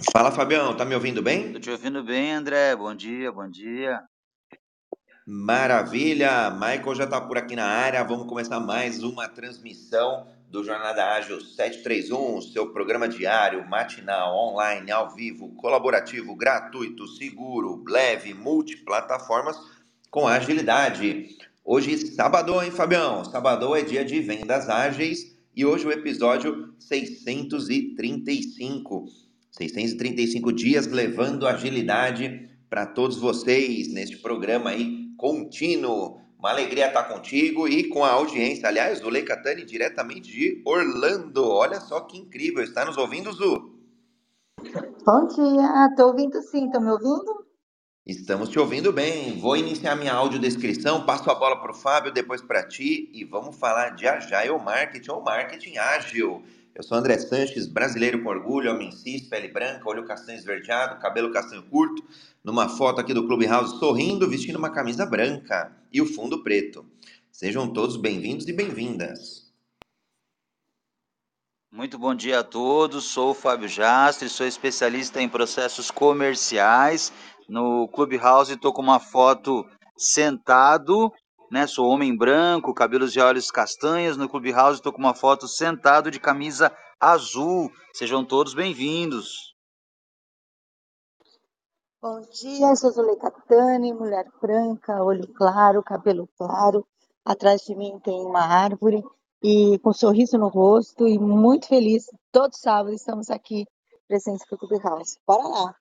Fala, Fabião, tá me ouvindo bem? Tô te ouvindo bem, André. Bom dia, bom dia. Maravilha! Michael já está por aqui na área. Vamos começar mais uma transmissão do Jornada Ágil 731, seu programa diário, matinal, online, ao vivo, colaborativo, gratuito, seguro, leve, multiplataformas com agilidade. Hoje, sábado, hein, Fabião? Sábado é dia de vendas ágeis e hoje o episódio 635. 635 dias levando agilidade para todos vocês neste programa aí contínuo. Uma alegria estar contigo e com a audiência. Aliás, o Leicatani diretamente de Orlando. Olha só que incrível. Está nos ouvindo, Zu? Bom dia. Estou ouvindo sim. Estão me ouvindo? Estamos te ouvindo bem. Vou iniciar minha audiodescrição, passo a bola para o Fábio, depois para ti e vamos falar de Agile Marketing ou Marketing Ágil. Eu sou André Sanches, brasileiro com orgulho, homem cis, pele branca, olho castanho esverdeado, cabelo castanho curto, numa foto aqui do Clubhouse sorrindo, vestindo uma camisa branca e o fundo preto. Sejam todos bem-vindos e bem-vindas. Muito bom dia a todos. Sou o Fábio Jastre, sou especialista em processos comerciais. No Clubhouse estou com uma foto sentado, né? Sou homem branco, cabelos e olhos castanhos. No Clubhouse estou com uma foto sentado de camisa azul. Sejam todos bem-vindos. Bom dia, sou Zuleika Tani, mulher branca, olho claro, cabelo claro. Atrás de mim tem uma árvore e com um sorriso no rosto e muito feliz. Todo sábado estamos aqui presentes para o Clubhouse. Bora lá!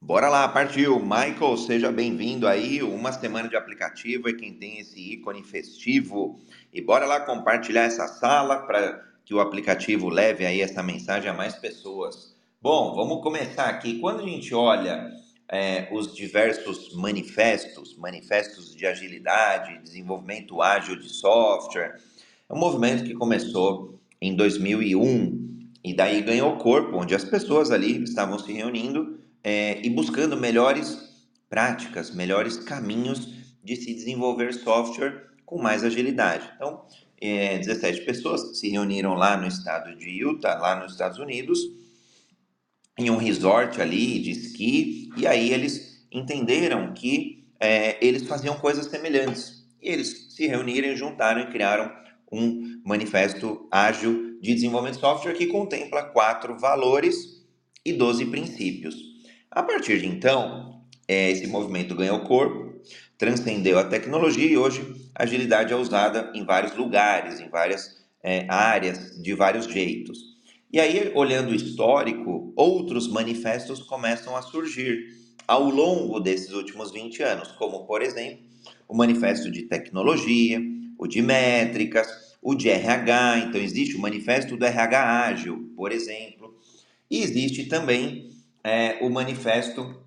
Bora lá, partiu. Michael, seja bem-vindo aí. Uma semana de aplicativo e quem tem esse ícone festivo. E bora lá compartilhar essa sala para que o aplicativo leve aí essa mensagem a mais pessoas. Bom, vamos começar aqui. Quando a gente olha é, os diversos manifestos, manifestos de agilidade, desenvolvimento ágil de software, é um movimento que começou em 2001 e daí ganhou corpo, onde as pessoas ali estavam se reunindo é, e buscando melhores práticas, melhores caminhos de se desenvolver software com mais agilidade. Então, é, 17 pessoas se reuniram lá no estado de Utah, lá nos Estados Unidos, em um resort ali de esqui, e aí eles entenderam que é, eles faziam coisas semelhantes. E eles se reuniram, juntaram e criaram um manifesto ágil de desenvolvimento de software que contempla quatro valores e 12 princípios. A partir de então, é, esse movimento ganhou corpo, transcendeu a tecnologia e hoje a agilidade é usada em vários lugares, em várias é, áreas, de vários jeitos. E aí, olhando o histórico, outros manifestos começam a surgir ao longo desses últimos 20 anos, como, por exemplo, o manifesto de tecnologia, o de métricas, o de RH. Então, existe o manifesto do RH ágil, por exemplo, e existe também é, o manifesto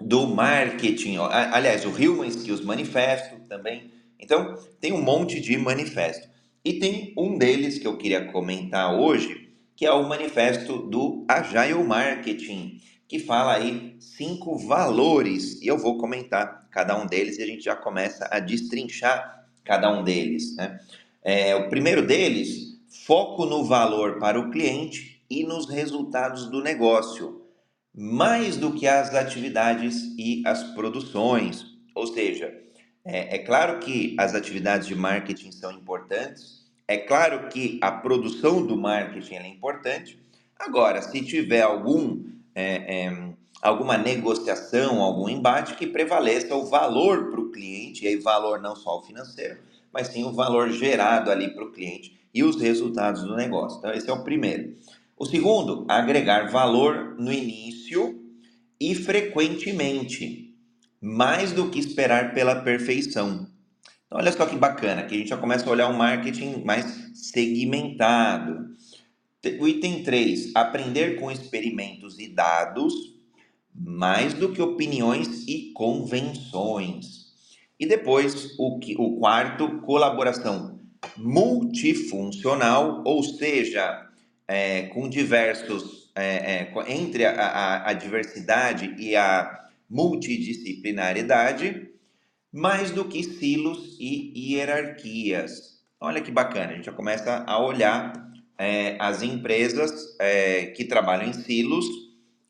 do marketing, aliás, o Human Skills Manifesto também. Então, tem um monte de manifesto. E tem um deles que eu queria comentar hoje, que é o manifesto do Agile Marketing, que fala aí cinco valores, e eu vou comentar cada um deles e a gente já começa a destrinchar cada um deles. Né? É, o primeiro deles, foco no valor para o cliente e nos resultados do negócio, mais do que as atividades e as produções. Ou seja, é, é claro que as atividades de marketing são importantes, é claro que a produção do marketing é importante. Agora, se tiver algum, é, é, alguma negociação, algum embate, que prevaleça o valor para o cliente, e aí valor não só o financeiro, mas sim o valor gerado ali para o cliente e os resultados do negócio. Então, esse é o primeiro. O segundo, agregar valor no início e frequentemente, mais do que esperar pela perfeição. Então, olha só que bacana, que a gente já começa a olhar um marketing mais segmentado. O item 3, aprender com experimentos e dados, mais do que opiniões e convenções. E depois, o, o quarto, colaboração multifuncional, ou seja, é, com diversos, é, é, entre a, a, a diversidade e a multidisciplinariedade, mais do que silos e hierarquias. Olha que bacana, a gente já começa a olhar é, as empresas é, que trabalham em silos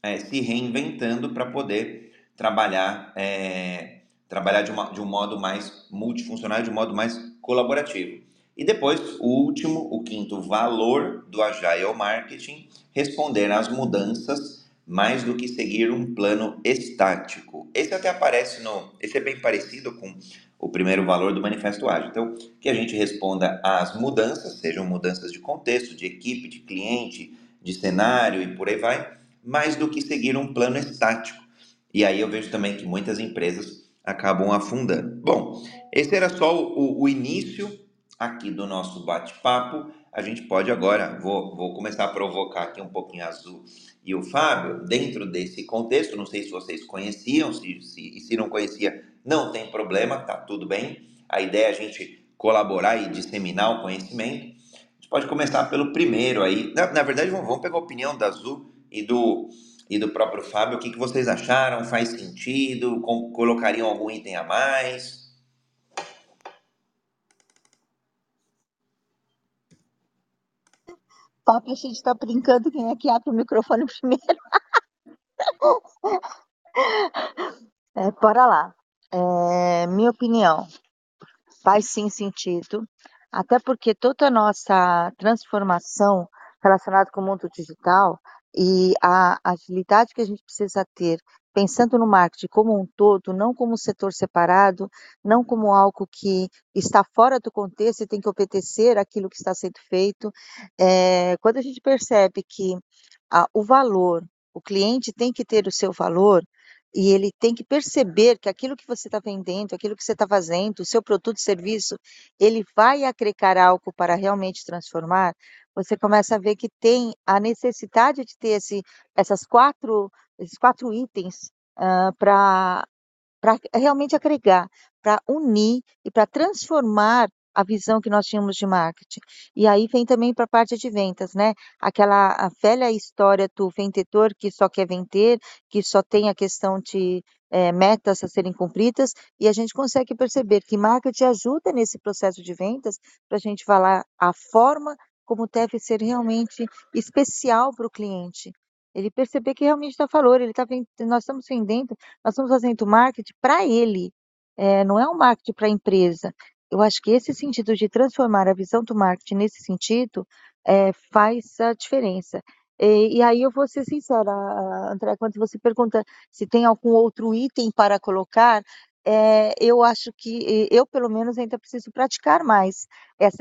é, se reinventando para poder trabalhar, é, trabalhar de, uma, de um modo mais multifuncional, de um modo mais colaborativo. E depois, o último, o quinto valor do Agile Marketing, responder às mudanças mais do que seguir um plano estático. Esse até aparece no. Esse é bem parecido com o primeiro valor do Manifesto Ágil. Então, que a gente responda às mudanças, sejam mudanças de contexto, de equipe, de cliente, de cenário e por aí vai, mais do que seguir um plano estático. E aí eu vejo também que muitas empresas acabam afundando. Bom, esse era só o, o início aqui do nosso bate-papo. A gente pode agora, vou, vou começar a provocar aqui um pouquinho azul e o Fábio, dentro desse contexto, não sei se vocês conheciam, se, se, e se não conhecia, não tem problema, tá tudo bem. A ideia é a gente colaborar e disseminar o conhecimento. A gente pode começar pelo primeiro aí. Na, na verdade, vamos, vamos pegar a opinião da Azul e do, e do próprio Fábio. O que, vocês acharam? Faz sentido? Colocariam algum item a mais? Papo, a gente está brincando quem é que abre o microfone primeiro. é, bora lá. É, minha opinião, faz sim sentido, até porque toda a nossa transformação relacionada com o mundo digital e a agilidade que a gente precisa ter, pensando no marketing como um todo, não como um setor separado, não como algo que está fora do contexto e tem que obedecer aquilo que está sendo feito. É, quando a gente percebe que ah, o valor, o cliente tem que ter o seu valor, e ele tem que perceber que aquilo que você está vendendo, aquilo que você está fazendo, o seu produto, serviço, ele vai agregar algo para realmente transformar, você começa a ver que tem a necessidade de ter esse, essas quatro, esses quatro itens uh, para realmente agregar, para unir e para transformar a visão que nós tínhamos de marketing. E aí vem também para a parte de vendas, né? Aquela velha história do vendedor que só quer vender, que só tem a questão de é, metas a serem cumpridas, e a gente consegue perceber que marketing ajuda nesse processo de vendas para a gente falar a forma como deve ser realmente especial para o cliente. Ele perceber que realmente dá valor, ele tá nós estamos vendendo, nós estamos fazendo marketing para ele, é, não é um marketing para a empresa. Eu acho que esse sentido de transformar a visão do marketing nesse sentido é, faz a diferença. E, e, aí eu vou ser sincera, André, quando você pergunta se tem algum outro item para colocar, é, eu acho que eu, pelo menos, ainda preciso praticar mais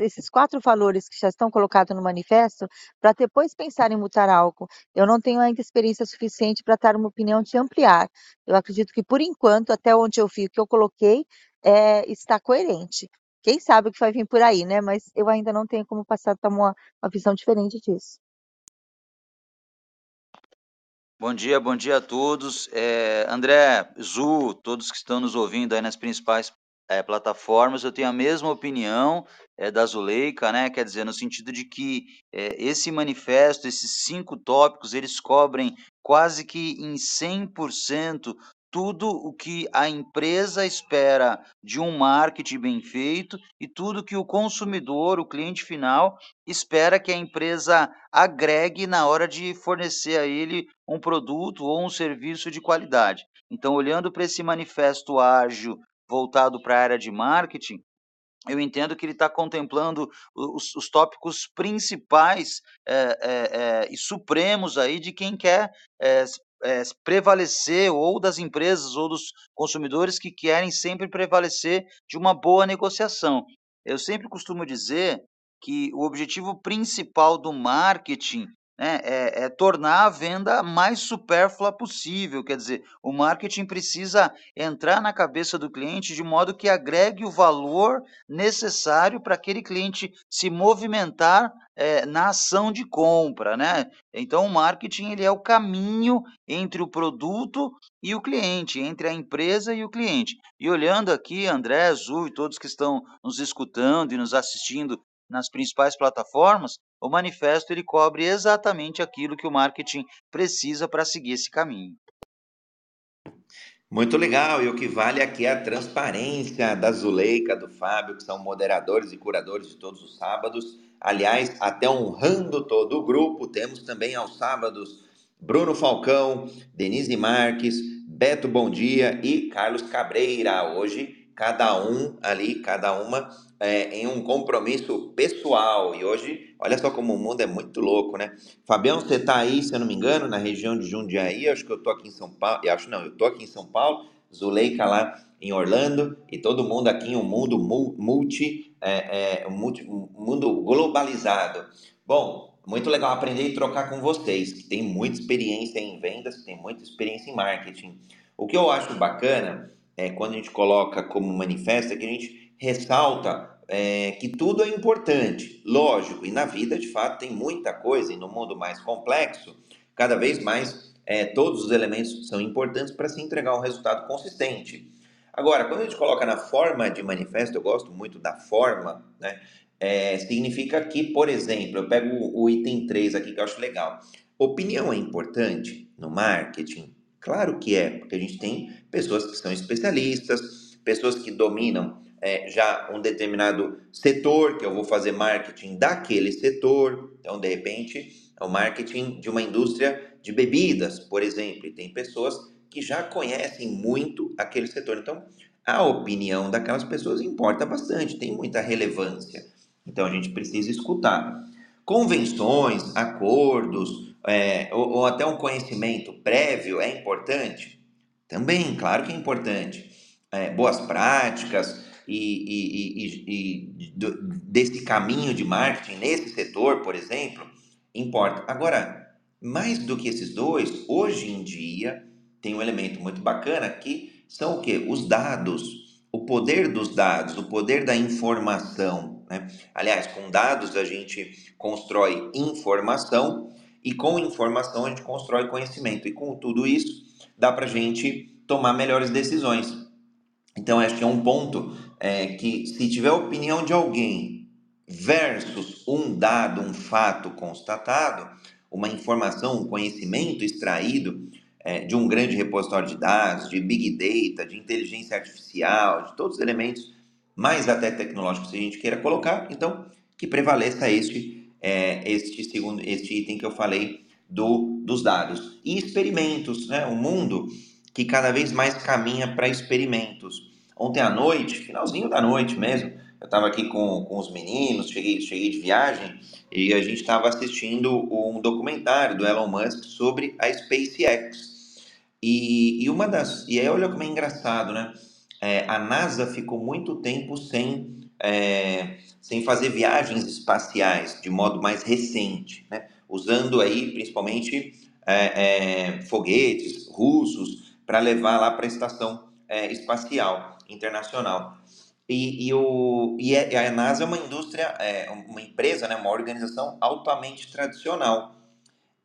esses quatro valores que já estão colocados no manifesto, para depois pensar em mudar algo. Eu não tenho ainda experiência suficiente para dar uma opinião de ampliar. Eu acredito que, por enquanto, até onde eu vi o que eu coloquei, é, está coerente. Quem sabe o que vai vir por aí, né? Mas eu ainda não tenho como passar uma, uma visão diferente disso. Bom dia, bom dia a todos. É, André, Zu, todos que estão nos ouvindo aí nas principais é, plataformas, eu tenho a mesma opinião é, da Zuleika, né? Quer dizer, no sentido de que é, esse manifesto, esses cinco tópicos, eles cobrem quase que em 100% tudo o que a empresa espera de um marketing bem feito e tudo que o consumidor, o cliente final, espera que a empresa agregue na hora de fornecer a ele um produto ou um serviço de qualidade. Então, olhando para esse manifesto ágil voltado para a área de marketing, eu entendo que ele está contemplando os, os, tópicos principais é, é, e supremos aí de quem quer prevalecer, ou das empresas ou dos consumidores que querem sempre prevalecer de uma boa negociação. Eu sempre costumo dizer que o objetivo principal do marketing né, é, é, tornar a venda mais supérflua possível. Quer dizer, o marketing precisa entrar na cabeça do cliente de modo que agregue o valor necessário para aquele cliente se movimentar é, na ação de compra, né? Então, o marketing ele é o caminho entre o produto e o cliente, entre a empresa e o cliente. E olhando aqui, André, Azul e todos que estão nos escutando e nos assistindo nas principais plataformas, o manifesto ele cobre exatamente aquilo que o marketing precisa para seguir esse caminho. Muito legal, e o que vale aqui é a transparência da Zuleika, do Fábio, que são moderadores e curadores de todos os sábados. Aliás, até honrando todo o grupo, temos também aos sábados Bruno Falcão, Denise Marques, Beto Bom Dia e Carlos Cabreira. Hoje, cada um ali, cada uma é, em um compromisso pessoal. E hoje, olha só como o mundo é muito louco, né? Fabião, você está aí, se eu não me engano, na região de Jundiaí, acho que eu estou aqui em São Paulo, eu acho não, eu estou aqui em São Paulo, Zuleika lá em Orlando, e todo mundo aqui em um mundo multi, é, é, multi um mundo globalizado. Bom, muito legal aprender e trocar com vocês, que tem muita experiência em vendas, que tem muita experiência em marketing. O que eu acho bacana é quando a gente coloca como manifesto é que a gente ressalta é, que tudo é importante, lógico, e na vida de fato tem muita coisa, e no mundo mais complexo, cada vez mais é, todos os elementos são importantes para se entregar um resultado consistente. Agora, quando a gente coloca na forma de manifesto, eu gosto muito da forma, né? É, significa que, por exemplo, eu pego o, o item 3 aqui que eu acho legal. Opinião é importante no marketing? Claro que é, porque a gente tem pessoas que são especialistas, pessoas que dominam é, já um determinado setor, que eu vou fazer marketing daquele setor. Então, de repente, é o marketing de uma indústria de bebidas, por exemplo, e tem pessoas que já conhecem muito aquele setor. Então, a opinião daquelas pessoas importa bastante, tem muita relevância. Então, a gente precisa escutar. Convenções, acordos, é, ou, ou até um conhecimento prévio é importante? Também, claro que é importante. É, boas práticas, e, e, e, e desse caminho de marketing nesse setor, por exemplo, importa. Agora, mais do que esses dois, hoje em dia tem um elemento muito bacana que são o que? Os dados, o poder dos dados, o poder da informação. Né? Aliás, com dados a gente constrói informação e com informação a gente constrói conhecimento. E com tudo isso dá para a gente tomar melhores decisões. Então, acho que é um ponto é, que, se tiver opinião de alguém versus um dado, um fato constatado, uma informação, um conhecimento extraído é, de um grande repositório de dados, de big data, de inteligência artificial, de todos os elementos, mais até tecnológicos, se a gente queira colocar, então que prevaleça este, é, este segundo, este item que eu falei do, dos dados. E experimentos, né? um mundo que cada vez mais caminha para experimentos. Ontem à noite, finalzinho da noite mesmo, eu estava aqui com, com os meninos, cheguei, cheguei de viagem e a gente estava assistindo um documentário do Elon Musk sobre a SpaceX. E, e uma das. E aí, olha como é engraçado, né? É, a NASA ficou muito tempo sem, é, sem fazer viagens espaciais de modo mais recente, né? Usando aí principalmente é, é foguetes russos para levar lá para a estação é, espacial internacional. E, e, o, e é, a NASA é uma indústria, é uma empresa, né, uma organização altamente tradicional.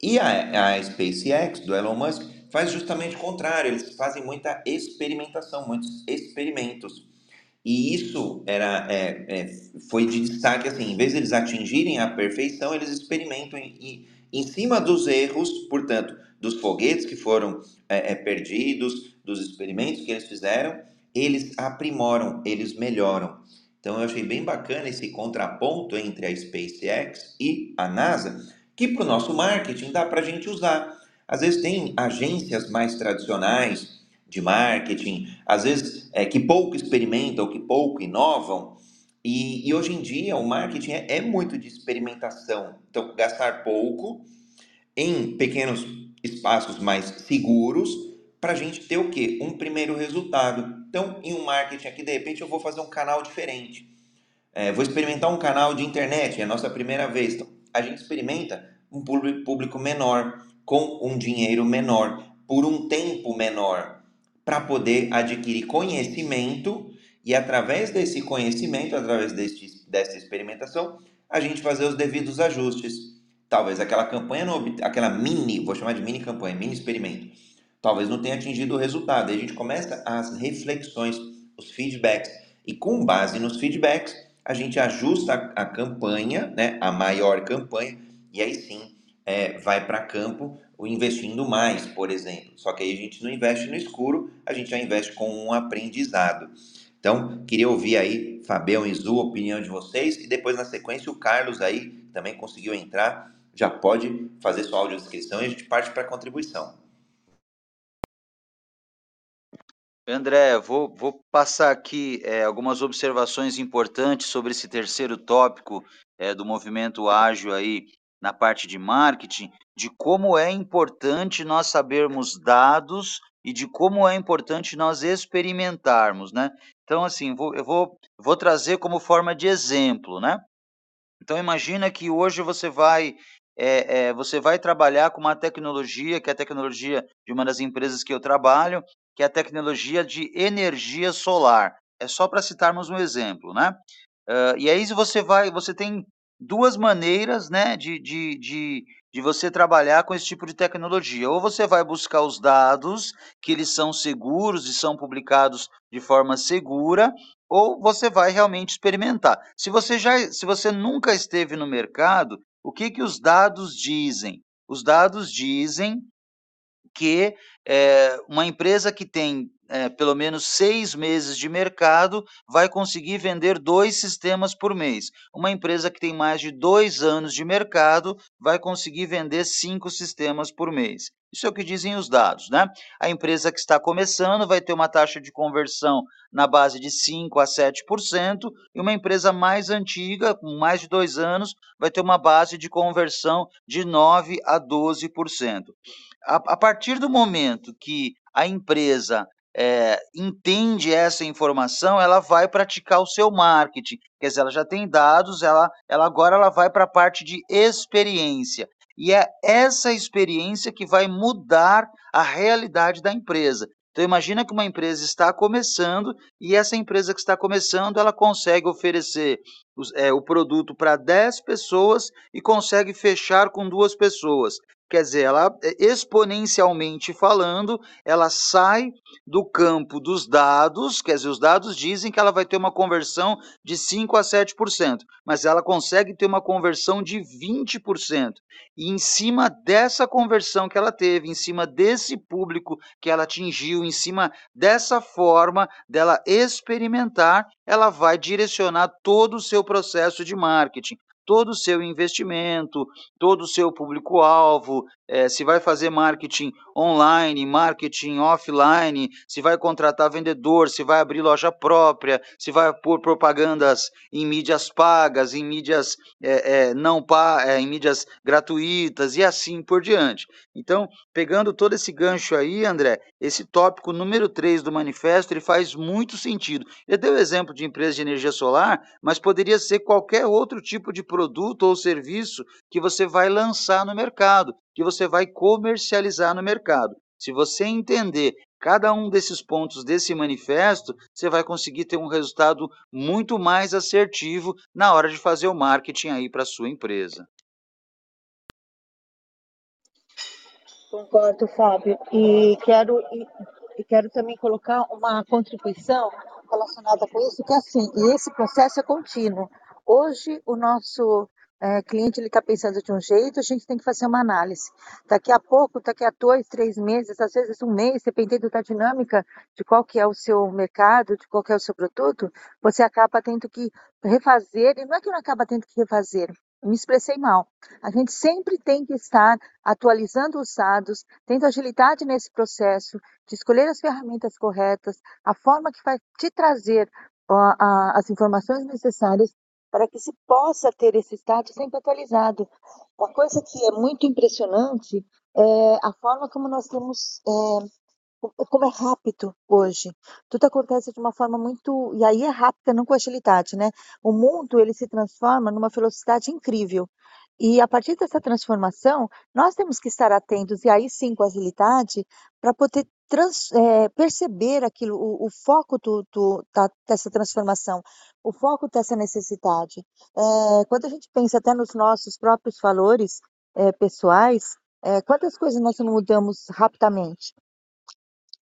E a, a SpaceX, do Elon Musk, faz justamente o contrário, eles fazem muita experimentação, muitos experimentos. E isso era, é, é, foi de destaque, assim, em vez de eles atingirem a perfeição, eles experimentam em, em cima dos erros, portanto, dos foguetes que foram é, é perdidos, dos experimentos que eles fizeram, eles aprimoram, eles melhoram. Então eu achei bem bacana esse contraponto entre a SpaceX e a NASA, que para o nosso marketing dá para a gente usar. Às vezes tem agências mais tradicionais de marketing, às vezes é, que pouco experimentam, que pouco inovam, e, e hoje em dia o marketing é, é muito de experimentação. Então, gastar pouco em pequenos espaços mais seguros para a gente ter o quê? Um primeiro resultado. Então, em um marketing aqui, de repente, eu vou fazer um canal diferente. É, vou experimentar um canal de internet, é a nossa primeira vez. Então, a gente experimenta um público menor, com um dinheiro menor, por um tempo menor, para poder adquirir conhecimento e, através desse conhecimento, através deste, dessa experimentação, a gente fazer os devidos ajustes. Talvez aquela campanha, aquela mini, vou chamar de mini campanha, mini experimento talvez não tenha atingido o resultado. Aí a gente começa as reflexões, os feedbacks. E com base nos feedbacks, a gente ajusta a, a campanha, né, a maior campanha, e aí sim é, vai para campo investindo mais, por exemplo. Só que aí a gente não investe no escuro, a gente já investe com um aprendizado. Então, queria ouvir aí, Fabião e Zu, a opinião de vocês, e depois na sequência o Carlos aí também conseguiu entrar, já pode fazer sua audiodescrição e a gente parte para a contribuição. André, vou, vou passar aqui é, algumas observações importantes sobre esse terceiro tópico é, do movimento ágil aí na parte de marketing, de como é importante nós sabermos dados e de como é importante nós experimentarmos, né? Então, assim, vou, eu vou, vou trazer como forma de exemplo, né? Então, imagina que hoje você vai é, é, você vai trabalhar com uma tecnologia, que é a tecnologia de uma das empresas que eu trabalho, que é a tecnologia de energia solar. É só para citarmos um exemplo, né? Uh, e aí você vai, você tem duas maneiras, né, de, de, de, de você trabalhar com esse tipo de tecnologia. Ou você vai buscar os dados, que eles são seguros e são publicados de forma segura, ou você vai realmente experimentar. Se você já, se você nunca esteve no mercado, o que que os dados dizem? Os dados dizem que é, uma empresa que tem é, pelo menos seis meses de mercado vai conseguir vender dois sistemas por mês. Uma empresa que tem mais de dois anos de mercado vai conseguir vender cinco sistemas por mês. Isso é o que dizem os dados, né? A empresa que está começando vai ter uma taxa de conversão na base de 5 a 7%, e uma empresa mais antiga, com mais de dois anos, vai ter uma base de conversão de 9 a 12% a, a partir do momento que a empresa é, entende essa informação, ela vai praticar o seu marketing. Quer dizer, ela já tem dados, ela, ela agora ela vai para a parte de experiência. E é essa experiência que vai mudar a realidade da empresa. Então imagina que uma empresa está começando e essa empresa que está começando, ela consegue oferecer é, o produto para 10 pessoas e consegue fechar com duas pessoas. Quer dizer, ela é, exponencialmente falando, ela sai do campo dos dados, quer dizer, os dados dizem que ela vai ter uma conversão de 5 a 7%, mas ela consegue ter uma conversão de 20%. E em cima dessa conversão que ela teve, em cima desse público que ela atingiu, em cima dessa forma dela experimentar, ela vai direcionar todo o seu processo de marketing todo o seu investimento, todo o seu público-alvo, é, se vai fazer marketing online, marketing offline, se vai contratar vendedor, se vai abrir loja própria, se vai pôr propagandas em mídias pagas, em mídias é, é, não é, em mídias gratuitas e assim por diante. Então, pegando todo esse gancho aí, André, esse tópico número 3 do manifesto, ele faz muito sentido. Eu dei o exemplo de empresa de energia solar, mas poderia ser qualquer outro tipo de produto ou serviço que você vai lançar no mercado, que você vai comercializar no mercado. Se você entender cada um desses pontos desse manifesto, você vai conseguir ter um resultado muito mais assertivo na hora de fazer o marketing aí para sua empresa. Concordo, Fábio. E quero, e quero também colocar uma contribuição relacionada com isso, que é assim, e esse processo é contínuo. Hoje, o nosso é, cliente ele está pensando de um jeito, a gente tem que fazer uma análise. Daqui a pouco, daqui a dois, três meses, às vezes um mês, dependendo da dinâmica de qual que é o seu mercado, de qual que é o seu produto, você acaba tendo que refazer, e não é que não acaba tendo que refazer, me expressei mal. A gente sempre tem que estar atualizando os dados, tendo agilidade nesse processo, de escolher as ferramentas corretas, a forma que vai te trazer as informações necessárias para que se possa ter esse status sempre atualizado. Uma coisa que é muito impressionante é a forma como nós temos, é, como é rápido hoje. Tudo acontece de uma forma muito, e aí é rápida, não com agilidade, né? O mundo ele se transforma numa velocidade incrível. E a partir dessa transformação, nós temos que estar atentos, e aí sim com agilidade, para poder trans, é, perceber aquilo, o, o foco do, do, da, dessa transformação, o foco dessa necessidade. É, quando a gente pensa até nos nossos próprios valores é, pessoais, quantas coisas nós não mudamos rapidamente?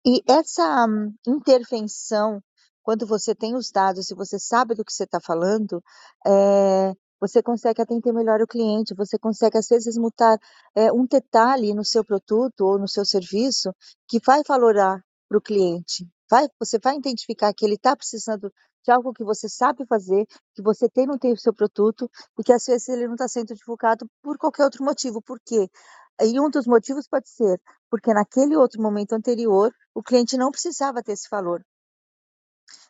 E essa um, intervenção, quando você tem os dados e você sabe do que você está falando, você consegue atender melhor o cliente, você consegue, às vezes, mutar é, um detalhe no seu produto ou no seu serviço que vai valorar para o cliente. Vai, você vai identificar que ele está precisando de algo que você sabe fazer, que você tem no seu produto e que às vezes ele não está sendo divulgado por qualquer outro motivo. Por quê? E um dos motivos pode ser porque naquele outro momento anterior o cliente não precisava ter esse valor.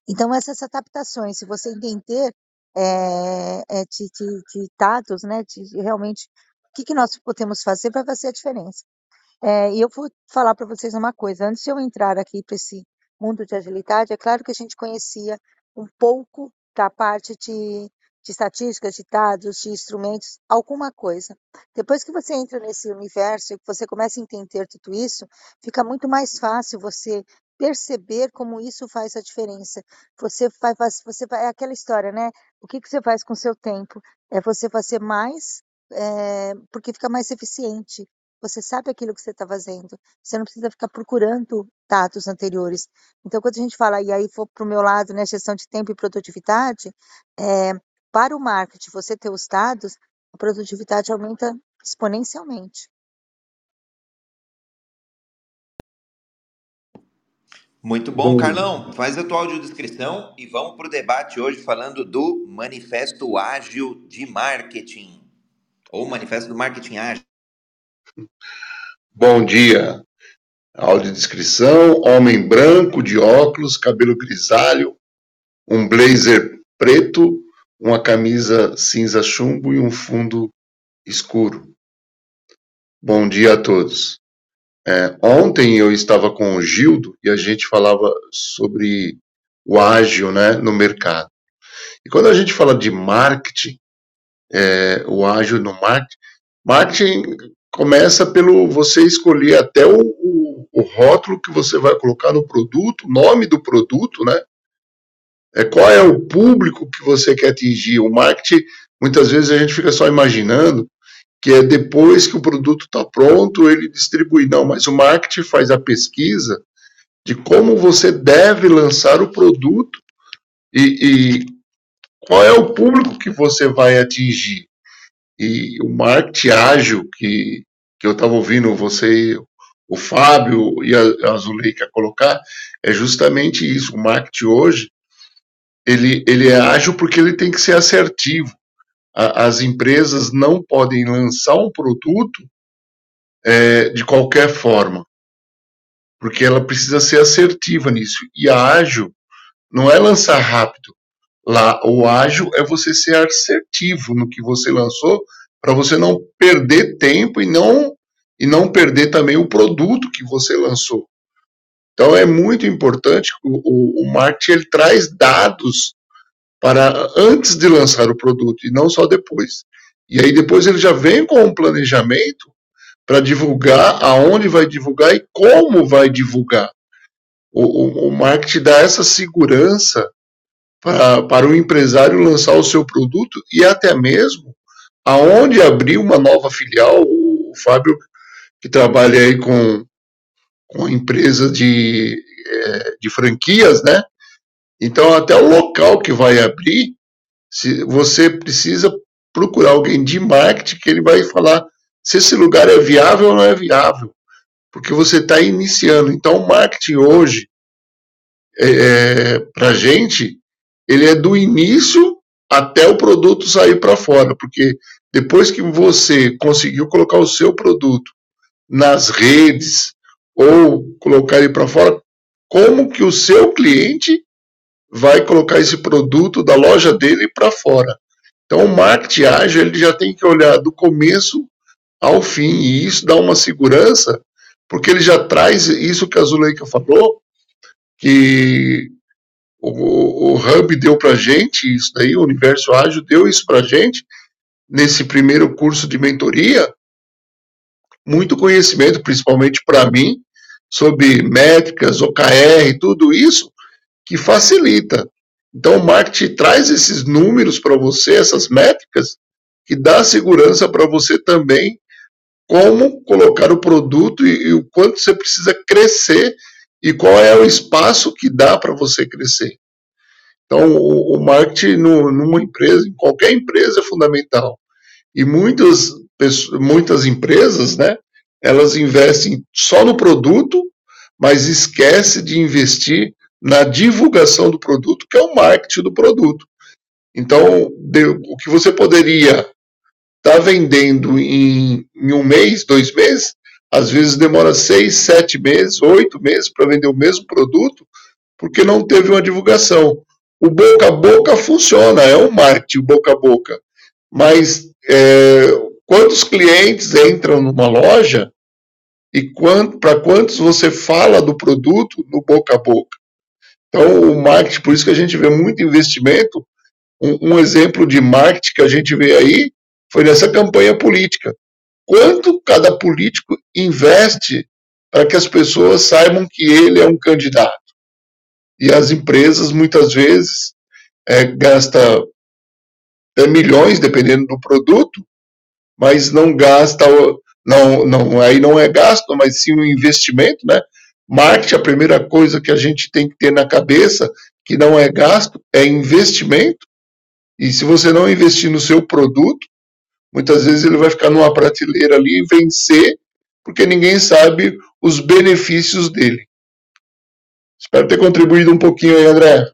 Então, essas adaptações, se você entender é, é, de, de, de, dados, né, de, de realmente o que, que nós podemos fazer para fazer a diferença. É, e eu vou falar para vocês uma coisa: antes de eu entrar aqui para esse mundo de agilidade, é claro que a gente conhecia um pouco da parte de, de estatísticas, de dados, de instrumentos, alguma coisa. Depois que você entra nesse universo e que você começa a entender tudo isso, fica muito mais fácil você perceber como isso faz a diferença. Você vai, você vai, é aquela história, né? O que, que você faz com o seu tempo? É você fazer mais, é, porque fica mais eficiente. Você sabe aquilo que você está fazendo. Você não precisa ficar procurando dados anteriores. Então, quando a gente fala, e aí for para o meu lado, né, gestão de tempo e produtividade, é, para o marketing, você ter os dados, a produtividade aumenta exponencialmente. Muito bom, Carlão. Faz a tua audiodescrição e vamos para o debate hoje falando do Manifesto Ágil de Marketing, ou Manifesto do Marketing Ágil. Bom dia. Audiodescrição, homem branco, de óculos, cabelo grisalho, um blazer preto, uma camisa cinza chumbo e um fundo escuro. Bom dia a todos. É, ontem eu estava com o Gildo e a gente falava sobre o ágil né, no mercado. E quando a gente fala de marketing, é, o ágil no marketing, marketing começa pelo você escolher até o, o, o, rótulo que você vai colocar no produto, o nome do produto, né? É, qual é o público que você quer atingir? O marketing, muitas vezes a gente fica só imaginando que é depois que o produto está pronto, ele distribui. Não, mas o marketing faz a pesquisa de como você deve lançar o produto e, e qual é o público que você vai atingir. E o marketing ágil que, que eu estava ouvindo você, o Fábio e a, a Zuleika colocar, é justamente isso. O marketing hoje, ele, ele é ágil porque ele tem que ser assertivo as empresas não podem lançar um produto é, de qualquer forma, porque ela precisa ser assertiva nisso. E a ágil não é lançar rápido. Lá, o ágil é você ser assertivo no que você lançou, para você não perder tempo e não e não perder também o produto que você lançou. Então é muito importante o, o, o marketing ele traz dados para antes de lançar o produto e não só depois. E aí depois ele já vem com um planejamento para divulgar aonde vai divulgar e como vai divulgar. O, o, o marketing dá essa segurança para, para o empresário lançar o seu produto e até mesmo aonde abrir uma nova filial. O Fábio, que trabalha aí com, com empresa de, é, de franquias, né? Então, até o local que vai abrir, se você precisa procurar alguém de marketing que ele vai falar se esse lugar é viável ou não é viável, porque você está iniciando. Então, o marketing hoje, é, é para a gente, ele é do início até o produto sair para fora, porque depois que você conseguiu colocar o seu produto nas redes ou colocar ele para fora, como que o seu cliente vai colocar esse produto da loja dele para fora. Então, o marketing ágil ele já tem que olhar do começo ao fim, e isso dá uma segurança, porque ele já traz isso que a Zuleika falou, que o, o Hub deu para gente, isso daí, o Universo Ágil deu isso para gente, nesse primeiro curso de mentoria, muito conhecimento, principalmente para mim, sobre métricas, OKR, tudo isso, que facilita. Então, o marketing traz esses números para você, essas métricas, que dá segurança para você também como colocar o produto e, e, o quanto você precisa crescer e qual é o espaço que dá para você crescer. Então, o, o marketing no, numa empresa, em qualquer empresa, é fundamental. E muitas, muitas empresas, né, elas investem só no produto, mas esquece de investir na divulgação do produto, que é o marketing do produto. Então, de, o que você poderia estar tá vendendo em, em, um mês, dois meses, às vezes demora seis, sete meses, oito meses para vender o mesmo produto, porque não teve uma divulgação. O boca a boca funciona, é um marketing, boca a boca. Mas é, quantos clientes entram numa loja e para quantos você fala do produto no boca a boca? Então, o marketing, por isso que a gente vê muito investimento. Um, um exemplo de marketing que a gente vê aí foi nessa campanha política. Quanto cada político investe para que as pessoas saibam que ele é um candidato? E as empresas, muitas vezes, é, gasta milhões, dependendo do produto, mas não gasta, não, não, aí não é gasto, mas sim um investimento, né? Marketing, a primeira coisa que a gente tem que ter na cabeça, que não é gasto, é investimento. E se você não investir no seu produto, muitas vezes ele vai ficar numa prateleira ali e vencer, porque ninguém sabe os benefícios dele. Espero ter contribuído um pouquinho aí, André.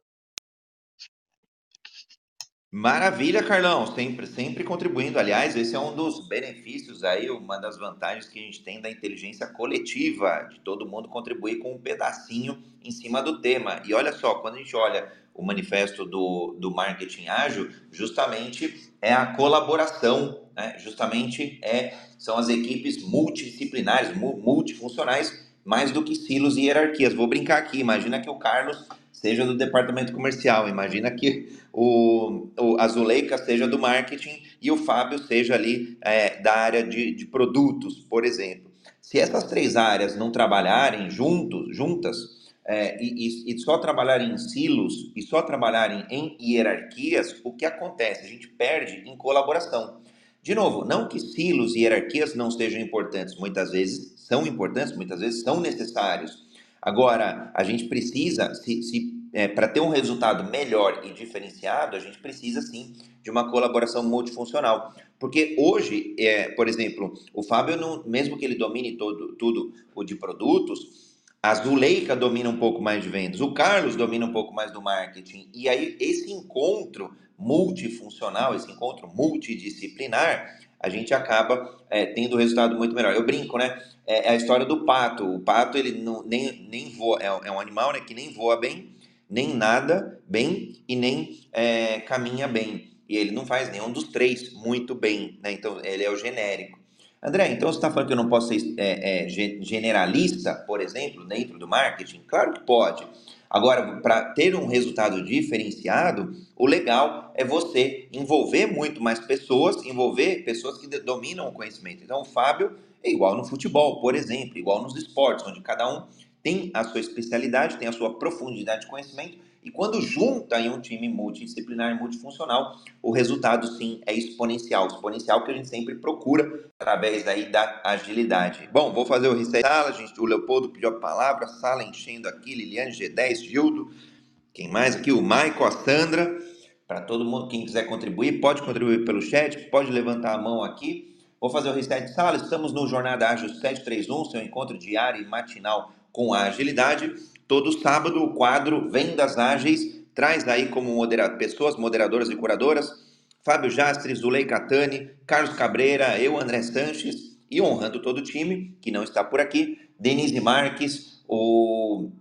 Maravilha, Carlão, sempre, sempre contribuindo. Aliás, esse é um dos benefícios aí, uma das vantagens que a gente tem da inteligência coletiva, de todo mundo contribuir com um pedacinho em cima do tema. E olha só, quando a gente olha o manifesto do, do marketing ágil, justamente é a colaboração, né? justamente é, são as equipes multidisciplinares, multifuncionais, mais do que silos e hierarquias. Vou brincar aqui, imagina que o Carlos seja do departamento comercial, imagina que o, o a Zuleika seja do marketing e o Fábio seja ali é, da área de, de produtos, por exemplo. Se essas três áreas não trabalharem juntos, juntas, é, e, e, só trabalharem em silos e só trabalharem em hierarquias, o que acontece? A gente perde em colaboração. De novo, não que silos e hierarquias não sejam importantes, muitas vezes são importantes, muitas vezes são necessários. Agora, a gente precisa, se, se é, para ter um resultado melhor e diferenciado, a gente precisa sim de uma colaboração multifuncional. Porque hoje, é, por exemplo, o Fábio, não, mesmo que ele domine todo, tudo o de produtos, a Zuleika domina um pouco mais de vendas, o Carlos domina um pouco mais do marketing. E aí, esse encontro multifuncional, esse encontro multidisciplinar, a gente acaba é, tendo um resultado muito melhor. Eu brinco, né? É, é, a história do pato. O pato, ele não, nem, nem voa, é, é um animal né, que nem voa bem, nem nada bem e nem é, caminha bem. E ele não faz nenhum dos três muito bem, né? Então, ele é o genérico. André, então você está falando que eu não posso ser é, é, generalista, por exemplo, dentro do marketing? Claro que pode. Agora, para ter um resultado diferenciado, o legal é você envolver muito mais pessoas, envolver pessoas que dominam o conhecimento. Então, o Fábio é igual no futebol, por exemplo, igual nos esportes, onde cada um tem a sua especialidade, tem a sua profundidade de conhecimento, e quando junta em um time multidisciplinar e multifuncional, o resultado sim é exponencial, exponencial que a gente sempre procura através aí da agilidade. Bom, vou fazer o reset sala, gente, o Leopoldo pediu a palavra, sala enchendo aqui, Liliane G10, Gildo, quem mais aqui? O Maico, a Sandra, para todo mundo, quem quiser contribuir, pode contribuir pelo chat, pode levantar a mão aqui. Vou fazer o reset de sala, estamos no Jornada Ágil 731, seu encontro diário e matinal com a agilidade. Todo sábado, o quadro Vendas Ágeis traz aí como modera pessoas moderadoras e curadoras Fábio Jastres, Zulei Catani, Carlos Cabreira, eu, André Sanches, e honrando todo o time, que não está por aqui, Denise Marques, o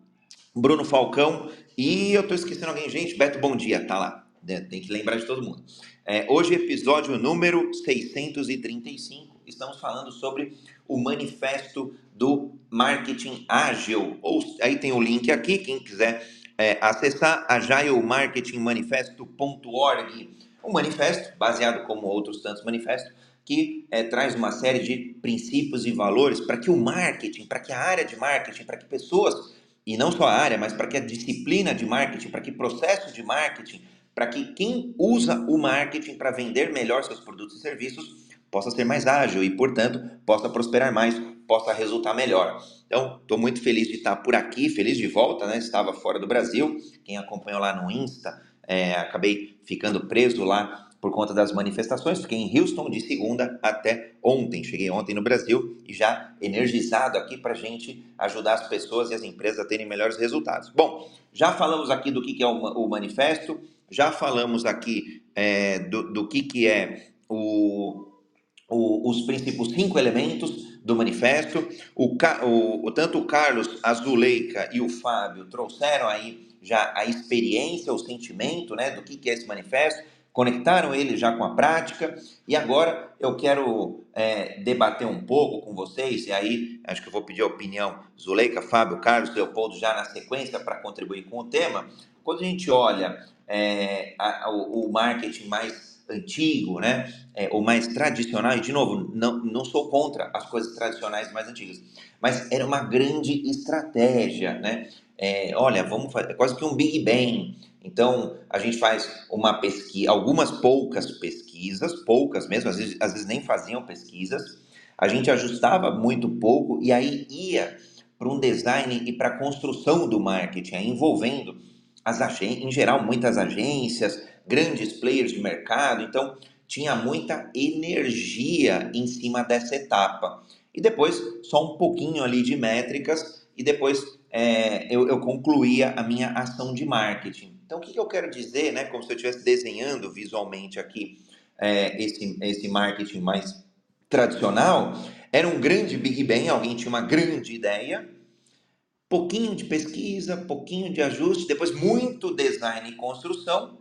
Bruno Falcão, e eu estou esquecendo alguém, gente, Beto Bom Dia, tá lá, né, tem que lembrar de todo mundo. É, hoje, episódio número 635, estamos falando sobre o manifesto do marketing ágil. Ou aí tem o link aqui, quem quiser é, acessar agilemarketingmanifesto.org. Um manifesto baseado como outros tantos manifestos que é, traz uma série de princípios e valores para que o marketing, para que a área de marketing, para que pessoas e não só a área, mas para que a disciplina de marketing, para que processo de marketing, para que quem usa o marketing para vender melhor seus produtos e serviços possa ser mais ágil e, portanto, possa prosperar mais, possa resultar melhor. Então, estou muito feliz de estar por aqui, feliz de volta, né? Estava fora do Brasil. Quem acompanhou lá no Insta É, acabei ficando preso lá por conta das manifestações. Fiquei em Houston de segunda até ontem. Cheguei ontem no Brasil e já energizado aqui para a gente ajudar as pessoas e as empresas a terem melhores resultados. Bom, já falamos aqui do que é o manifesto, já falamos aqui é, do, do que, que é o, o, os cinco elementos do manifesto. O, o, tanto o Carlos, a Zuleika e o Fábio trouxeram aí já a experiência, o sentimento né, do que, que é esse manifesto conectaram ele já com a prática, e agora eu quero é, debater um pouco com vocês, e aí acho que eu vou pedir a opinião Zuleika, Fábio, Carlos, Leopoldo já na sequência para contribuir com o tema. Quando a gente olha é, a, o, marketing mais antigo, né, é, ou mais tradicional, e de novo, não, não sou contra as coisas tradicionais mais antigas, mas era uma grande estratégia, né? É, olha, vamos fazer quase que um Big Bang. Então, a gente faz uma pesquisa, algumas poucas pesquisas, poucas mesmo, às vezes, às vezes nem faziam pesquisas, a gente ajustava muito pouco e aí ia para um design e para a construção do marketing, envolvendo as em geral, muitas agências, grandes players de mercado, então tinha muita energia em cima dessa etapa. E depois, só um pouquinho ali de métricas, e depois é, eu, eu concluía a minha ação de marketing. Então, o que, eu quero dizer, né? Como se eu estivesse desenhando visualmente aqui é, esse, esse marketing mais tradicional, era um grande Big Bang, alguém tinha uma grande ideia, pouquinho de pesquisa, pouquinho de ajuste, depois muito design e construção,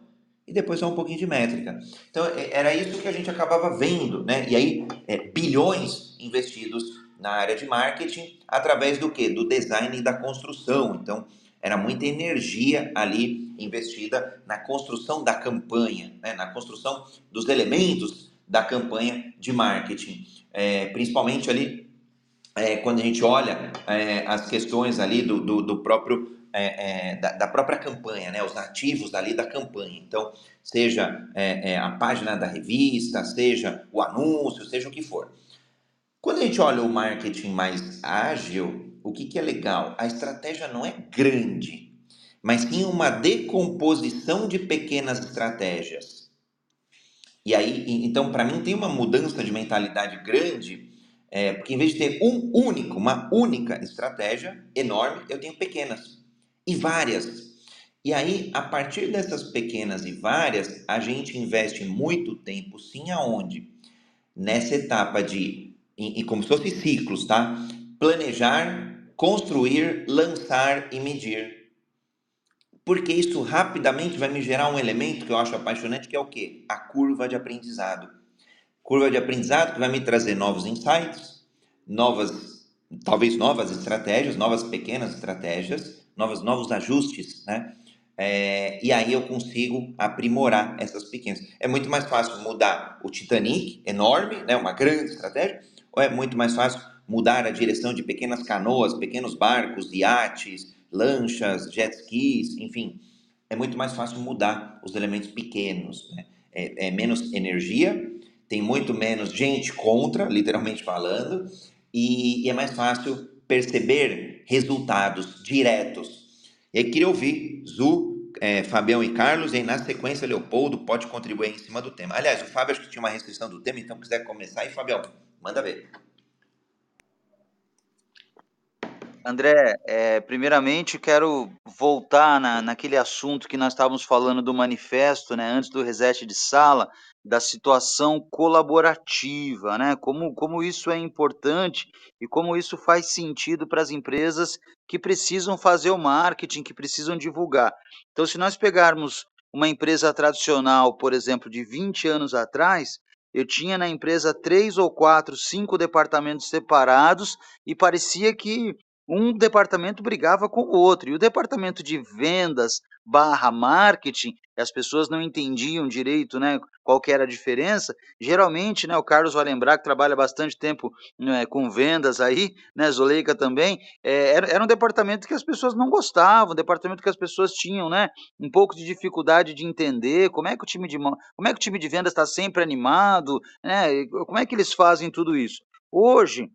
e depois só um pouquinho de métrica. Então, é, era isso que a gente acabava vendo, né? E aí, é, bilhões investidos na área de marketing através do que? Do design e da construção. Então, era muita energia ali investida na construção da campanha, né? na construção dos elementos da campanha de marketing. É, principalmente ali, é, quando a gente olha é, as questões ali do, do, do próprio é, é, da, da, própria campanha, né? os ativos ali da campanha. Então, seja é, é, a página da revista, seja o anúncio, seja o que for. Quando a gente olha o marketing mais ágil, o que, que é legal? A estratégia não é grande, mas sim uma decomposição de pequenas estratégias. E aí, então, para mim, tem uma mudança de mentalidade grande, é, porque em vez de ter um único, uma única estratégia enorme, eu tenho pequenas e várias. E aí, a partir dessas pequenas e várias, a gente investe muito tempo, sim, aonde? Nessa etapa de, e como se fosse ciclos, tá? Planejar, construir, lançar e medir. Porque isso rapidamente vai me gerar um elemento que eu acho apaixonante, que é o quê? A curva de aprendizado. Curva de aprendizado que vai me trazer novos insights, novas, talvez novas estratégias, novas pequenas estratégias, novos, novos ajustes, né? É, e aí eu consigo aprimorar essas pequenas. É muito mais fácil mudar o Titanic, enorme, né, uma grande estratégia, ou é muito mais fácil mudar a direção de pequenas canoas, pequenos barcos, iates, lanchas, jet skis, enfim. É muito mais fácil mudar os elementos pequenos. Né? É, é menos energia, tem muito menos gente contra, literalmente falando, e, e é mais fácil perceber resultados diretos. E aí queria ouvir Zu, é, Fabião e Carlos, e aí na sequência Leopoldo pode contribuir em cima do tema. Aliás, o Fábio acho que tinha uma restrição do tema, então quiser começar, e Fabião, manda ver. André, é, primeiramente quero voltar na, naquele assunto que nós estávamos falando do manifesto, né, antes do reset de sala, da situação colaborativa, né, como, como isso é importante e como isso faz sentido para as empresas que precisam fazer o marketing, que precisam divulgar. Então, se nós pegarmos uma empresa tradicional, por exemplo, de 20 anos atrás, eu tinha na empresa três ou quatro, cinco departamentos separados e parecia que um departamento brigava com o outro. E o departamento de vendas barra marketing, as pessoas não entendiam direito né, qual que era a diferença. Geralmente, né, o Carlos vai lembrar que trabalha bastante tempo né, com vendas aí, né, Zoleika também, é, era, era um departamento que as pessoas não gostavam, um departamento que as pessoas tinham né, um pouco de dificuldade de entender como é que o time de, como é que o time de vendas está sempre animado, né, como é que eles fazem tudo isso. Hoje,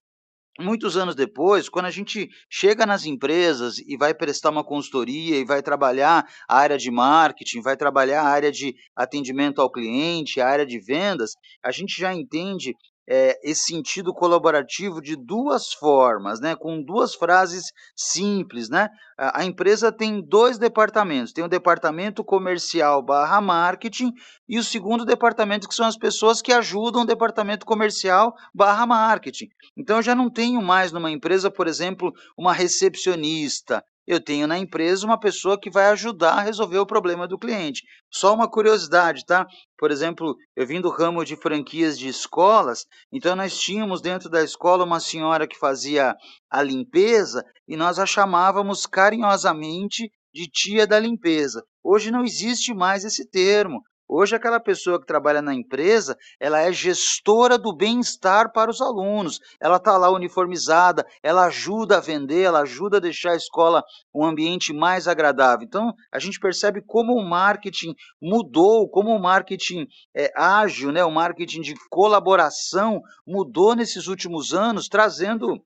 muitos anos depois, quando a gente chega nas empresas e vai prestar uma consultoria e vai trabalhar a área de marketing, vai trabalhar a área de atendimento ao cliente, a área de vendas, a gente já entende é, esse sentido colaborativo de duas formas, né, com duas frases simples, né? A, empresa tem dois departamentos, tem o departamento comercial barra marketing e o segundo departamento que são as pessoas que ajudam o departamento comercial barra marketing. Então eu já não tenho mais numa empresa, por exemplo, uma recepcionista, eu tenho na empresa uma pessoa que vai ajudar a resolver o problema do cliente. Só uma curiosidade, tá? Por exemplo, eu vim do ramo de franquias de escolas, então nós tínhamos dentro da escola uma senhora que fazia a limpeza e nós a chamávamos carinhosamente de tia da limpeza. Hoje não existe mais esse termo. Hoje, aquela pessoa que trabalha na empresa, ela é gestora do bem-estar para os alunos. Ela está lá uniformizada, ela ajuda a vender, ela ajuda a deixar a escola um ambiente mais agradável. Então, a gente percebe como o marketing mudou, como o marketing é, ágil, né, o marketing de colaboração mudou nesses últimos anos, trazendo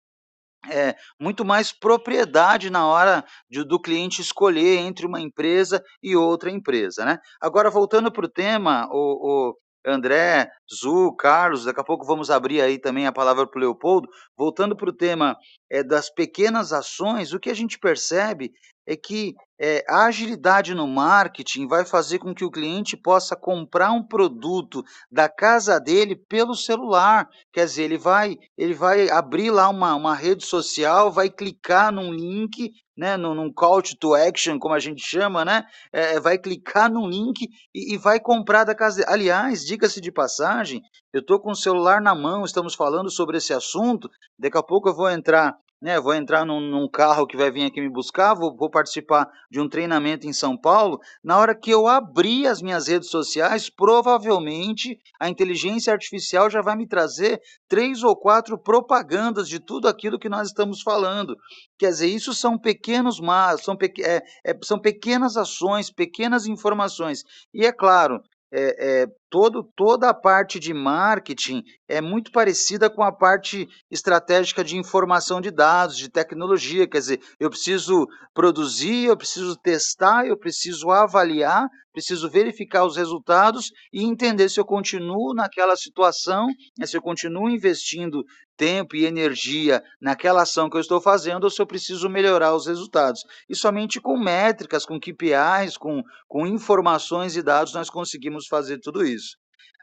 é, muito mais propriedade na hora de, do cliente escolher entre uma empresa e outra empresa. Né? Agora, voltando para o tema, o, André, Zu, Carlos, daqui a pouco vamos abrir aí também a palavra para o Leopoldo. Voltando para o tema é, das pequenas ações, o que a gente percebe é que é, a agilidade no marketing vai fazer com que o cliente possa comprar um produto da casa dele pelo celular. Quer dizer, ele vai, ele vai abrir lá uma, uma rede social, vai clicar num link, né, num, num call to action, como a gente chama, né? É, vai clicar num link e, e vai comprar da casa dele. Aliás, diga-se de passagem, eu estou com o celular na mão, estamos falando sobre esse assunto. Daqui a pouco eu vou entrar né, vou entrar num, num, carro que vai vir aqui me buscar, vou, vou, participar de um treinamento em São Paulo. Na hora que eu abrir as minhas redes sociais, provavelmente a inteligência artificial já vai me trazer três ou quatro propagandas de tudo aquilo que nós estamos falando. Quer dizer, isso são pequenos mas, são, pe é, é, são pequenas ações, pequenas informações. E é claro, é, é, todo, toda a parte de marketing é muito parecida com a parte estratégica de informação de dados, de tecnologia. Quer dizer, eu preciso produzir, eu preciso testar, eu preciso avaliar, preciso verificar os resultados e entender se eu continuo naquela situação, né, se eu continuo investindo tempo e energia naquela ação que eu estou fazendo ou se eu preciso melhorar os resultados. E somente com métricas, com KPIs, com, com informações e dados nós conseguimos fazer tudo isso.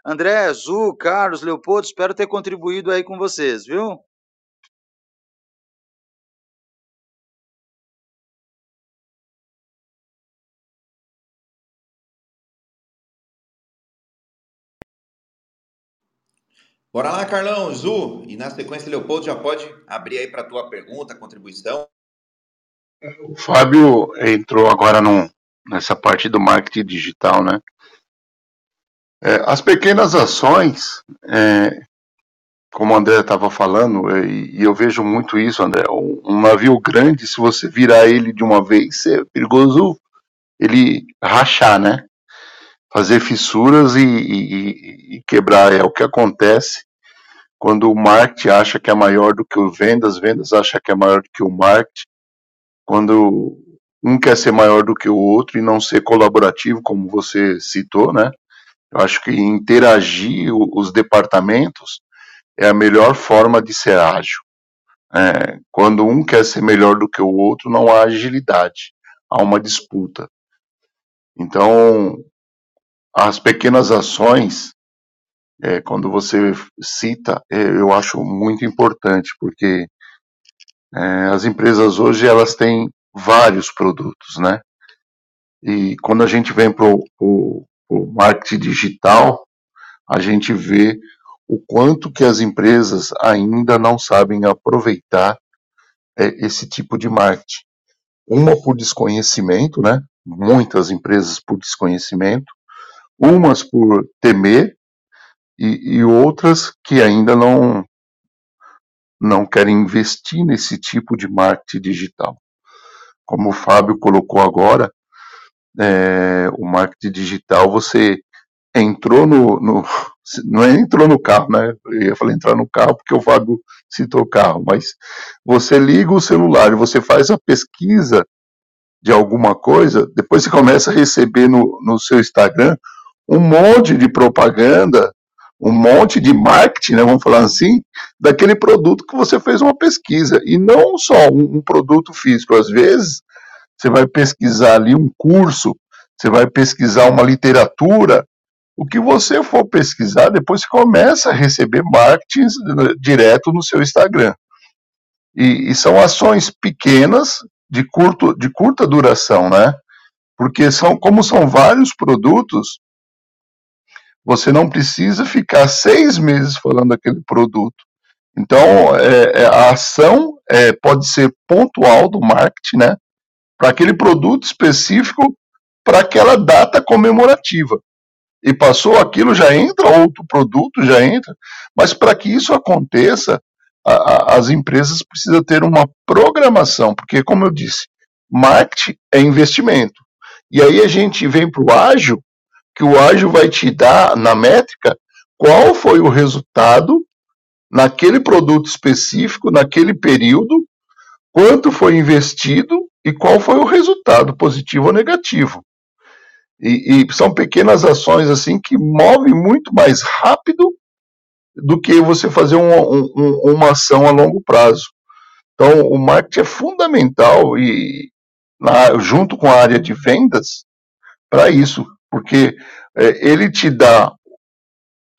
André, Zu, Carlos, Leopoldo, espero ter contribuído aí com vocês, viu? Bora lá, Carlão, Zu, e na sequência, Leopoldo já pode abrir aí para a tua pergunta, contribuição. O Fábio entrou agora num, nessa parte do marketing digital, né? É, as pequenas ações, é, como o André estava falando, é, e eu vejo muito isso, André, um navio grande, se você virar ele de uma vez, é perigoso ele rachar, né? Fazer fissuras e, e, e quebrar. É o que acontece quando o marketing acha que é maior do que o vendas, vendas acha que é maior do que o marketing, quando um quer ser maior do que o outro e não ser colaborativo, como você citou, né? Eu acho que interagir os departamentos é a melhor forma de ser ágil. É, quando um quer ser melhor do que o outro, não há agilidade, há uma disputa. Então, as pequenas ações, é, quando você cita, é, eu acho muito importante, porque é, as empresas hoje elas têm vários produtos, né? E quando a gente vem para o o marketing digital, a gente vê o quanto que as empresas ainda não sabem aproveitar é, esse tipo de marketing. Uma por desconhecimento, né? Muitas empresas por desconhecimento, umas por temer e, e outras que ainda não não querem investir nesse tipo de marketing digital. Como o Fábio colocou agora, é, o marketing digital, você entrou no, no, não é entrou no carro, né? Eu falar entrar no carro porque o Fábio citou carro, mas você liga o celular e você faz a pesquisa de alguma coisa, depois você começa a receber no, no seu Instagram um monte de propaganda, um monte de marketing, né, vamos falar assim, daquele produto que você fez uma pesquisa. E não só um, um produto físico, às vezes você vai pesquisar ali um curso, você vai pesquisar uma literatura, o que você for pesquisar, depois você começa a receber marketing direto no seu Instagram. E, e, são ações pequenas, de, curto, de curta duração, né? Porque são, como são vários produtos, você não precisa ficar seis meses falando daquele produto. Então, é, é, a ação é, pode ser pontual do marketing, né? Para aquele produto específico, para aquela data comemorativa e passou aquilo, já entra outro produto, já entra. Mas para que isso aconteça, a, a, as empresas precisam ter uma programação, porque, como eu disse, marketing é investimento. E aí a gente vem para o ágil, que o ágil vai te dar, na métrica, qual foi o resultado naquele produto específico, naquele período, quanto foi investido e qual foi o resultado, positivo ou negativo. E, e, são pequenas ações assim que movem muito mais rápido do que você fazer um, um, uma ação a longo prazo. Então, o marketing é fundamental e na, junto com a área de vendas para isso, porque é, ele te dá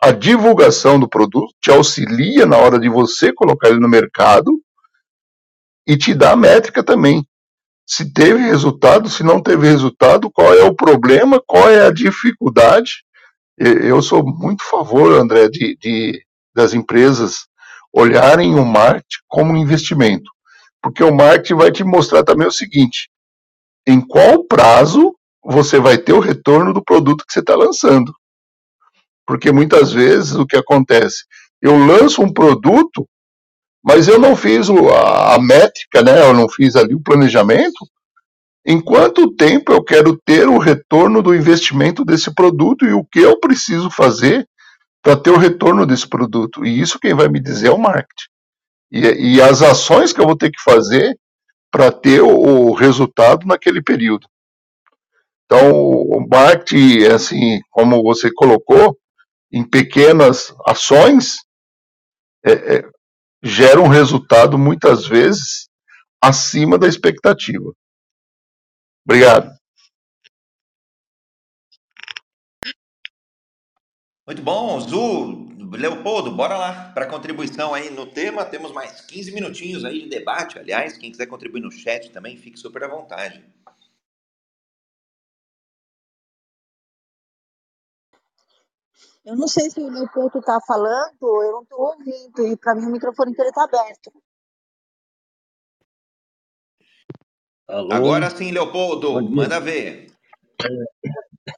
a divulgação do produto, te auxilia na hora de você colocar ele no mercado e te dá a métrica também se teve resultado, se não teve resultado, qual é o problema, qual é a dificuldade. Eu sou muito a favor, André, de, de das empresas olharem o marketing como um investimento, porque o marketing vai te mostrar também o seguinte: em qual prazo você vai ter o retorno do produto que você está lançando. Porque muitas vezes o que acontece, eu lanço um produto mas eu não fiz a, métrica, né? Eu não fiz ali o planejamento. Em quanto tempo eu quero ter o retorno do investimento desse produto e o que eu preciso fazer para ter o retorno desse produto? E isso quem vai me dizer é o marketing. E, e as ações que eu vou ter que fazer para ter o, o resultado naquele período. Então, o marketing, assim, como você colocou, em pequenas ações, é, é, gera um resultado muitas vezes acima da expectativa. Obrigado. Muito bom, Zu, Leopoldo, bora lá para contribuição aí no tema. Temos mais 15 minutinhos aí de debate. Aliás, quem quiser contribuir no chat também, fique super à vontade. Eu não sei se o Leopoldo está falando, eu não estou ouvindo, e para mim o microfone dele está aberto. Alô? Agora sim, Leopoldo, manda ver.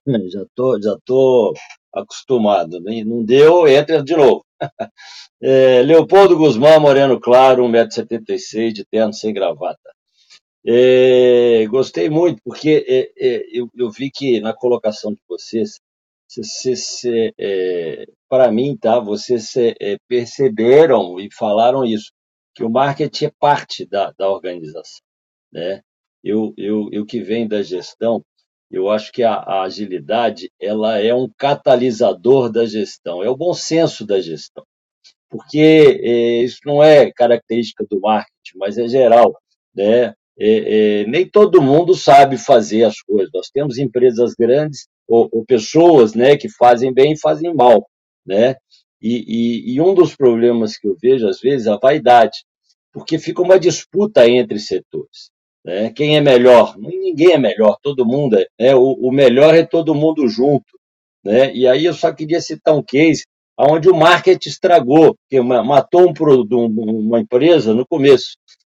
É, já tô, já tô acostumado. Né? Não deu, entra de novo. É, Leopoldo Guzmão, Moreno Claro, 1,76m, de terno sem gravata. É, gostei muito, porque é, é, eu, eu, vi que na colocação de vocês é, para mim, tá? Vocês é, perceberam e falaram isso, que o marketing é parte da, da organização, né? Eu, eu, eu que venho da gestão, eu acho que a, a agilidade ela é um catalisador da gestão, é o bom senso da gestão, porque é, isso não é característica do marketing, mas é geral, né? É, é, nem todo mundo sabe fazer as coisas. Nós temos empresas grandes ou, ou pessoas né, que fazem bem e fazem mal. Né? E, e, e, um dos problemas que eu vejo, às vezes, é a vaidade, porque fica uma disputa entre setores. Né? Quem é melhor? Ninguém é melhor, todo mundo é. Né? O, o melhor é todo mundo junto. Né? E aí eu só queria citar um case onde o marketing estragou, que matou um, uma empresa no começo.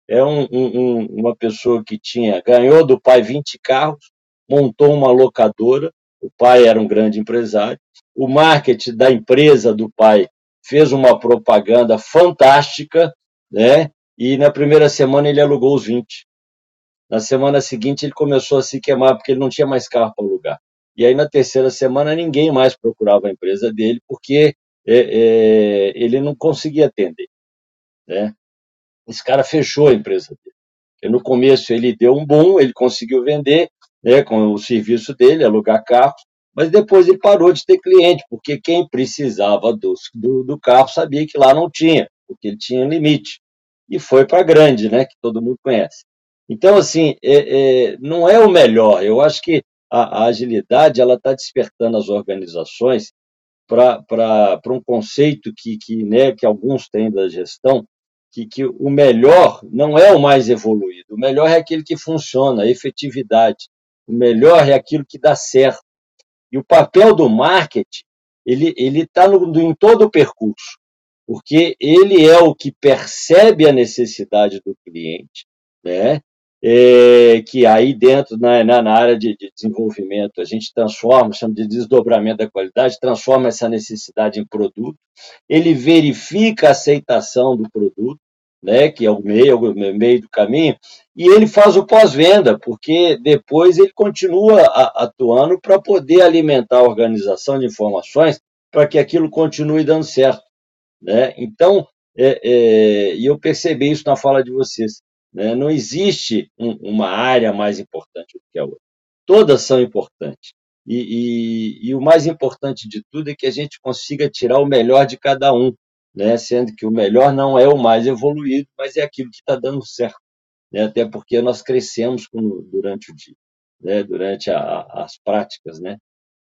É um, um, uma pessoa que tinha ganhou do pai 20 carros, montou uma locadora, o pai era um grande empresário. O marketing da empresa do pai fez uma propaganda fantástica, né? E na primeira semana ele alugou os 20. Na semana seguinte ele começou a se queimar porque ele não tinha mais carro para alugar. E aí, na terceira semana, ninguém mais procurava a empresa dele, porque é, é, ele não conseguia atender. Né? Esse cara fechou a empresa dele. Porque no começo ele deu um boom, ele conseguiu vender né, com o serviço dele, alugar carros, mas depois ele parou de ter cliente, porque quem precisava do, do, do carro sabia que lá não tinha, porque ele tinha limite. E foi para a grande, né, que todo mundo conhece. Então, assim, é, é, não é o melhor. Eu acho que a, a agilidade ela está despertando as organizações para um conceito que, que, né, que alguns têm da gestão, que, que o melhor não é o mais evoluído, o melhor é aquele que funciona, a efetividade. O melhor é aquilo que dá certo. E o papel do marketing, ele está em todo o percurso, porque ele é o que percebe a necessidade do cliente, né? É, que aí dentro, na, na área de, de, desenvolvimento, a gente transforma, chama de desdobramento da qualidade, transforma essa necessidade em produto, ele verifica a aceitação do produto, né, que é o meio, o meio do caminho, e ele faz o pós-venda, porque depois ele continua atuando para poder alimentar a organização de informações para que aquilo continue dando certo. Né? Então, é, é, eu percebi isso na fala de vocês, né? não existe um, uma área mais importante do que a outra. Todas são importantes. E, e, e o mais importante de tudo é que a gente consiga tirar o melhor de cada um né? sendo que o melhor não é o mais evoluído, mas é aquilo que está dando certo, né? até porque nós crescemos com, durante o dia, né? durante a, as práticas. Né?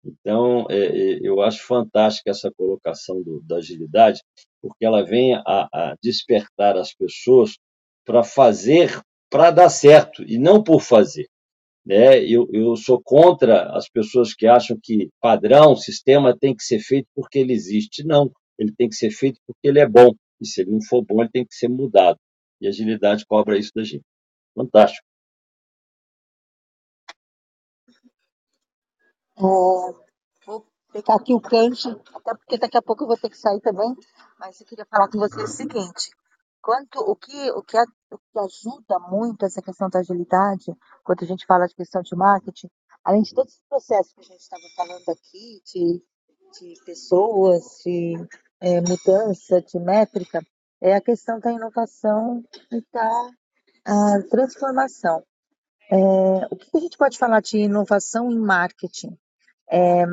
Então, é, é, eu acho fantástica essa colocação do, da agilidade, porque ela vem a, a despertar as pessoas para fazer, para dar certo, e não por fazer. Né? Eu, eu sou contra as pessoas que acham que padrão, sistema tem que ser feito porque ele existe. Não, ele tem que ser feito porque ele é bom. E se ele não for bom, ele tem que ser mudado. E a agilidade cobra isso da gente. Fantástico. É, vou pegar aqui o gancho, até porque daqui a pouco eu vou ter que sair também, mas eu queria falar com vocês o seguinte: quanto o que, o que, o que ajuda muito essa questão da agilidade, quando a gente fala de questão de marketing, além de todos os processos que a gente estava falando aqui, de, de pessoas, de é, mudança de métrica é a questão da inovação e da transformação. É, o que a gente pode falar de inovação em marketing? É,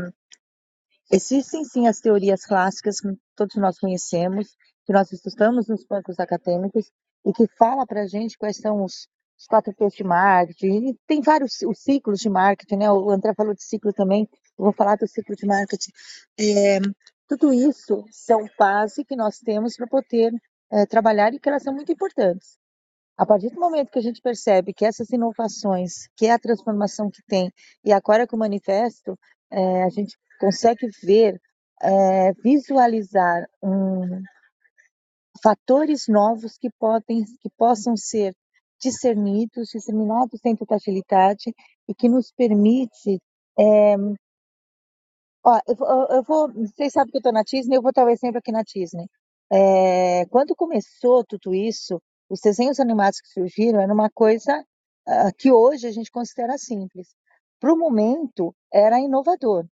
existem sim as teorias clássicas que todos nós conhecemos, que nós estudamos nos bancos acadêmicos e que fala para a gente quais são os, os quatro P's de marketing. E tem vários os ciclos de marketing, né? O André falou de ciclo também. Eu vou falar do ciclo de marketing. É, tudo isso são base que nós temos para poder é, trabalhar e que elas são muito importantes. A partir do momento que a gente percebe que essas inovações, que é a transformação que tem, e agora com o manifesto, é, a gente consegue ver, é, visualizar um, fatores novos que, podem, que possam ser discernidos, disseminados dentro da agilidade e que nos permite é, Ó, eu eu vou vocês sabem que eu estou na Disney, eu vou um exemplo aqui na Disney. Eh, quando começou tudo isso, os desenhos animados que surgiram era uma coisa, uh, que hoje a gente considera simples. Para o momento, era inovador.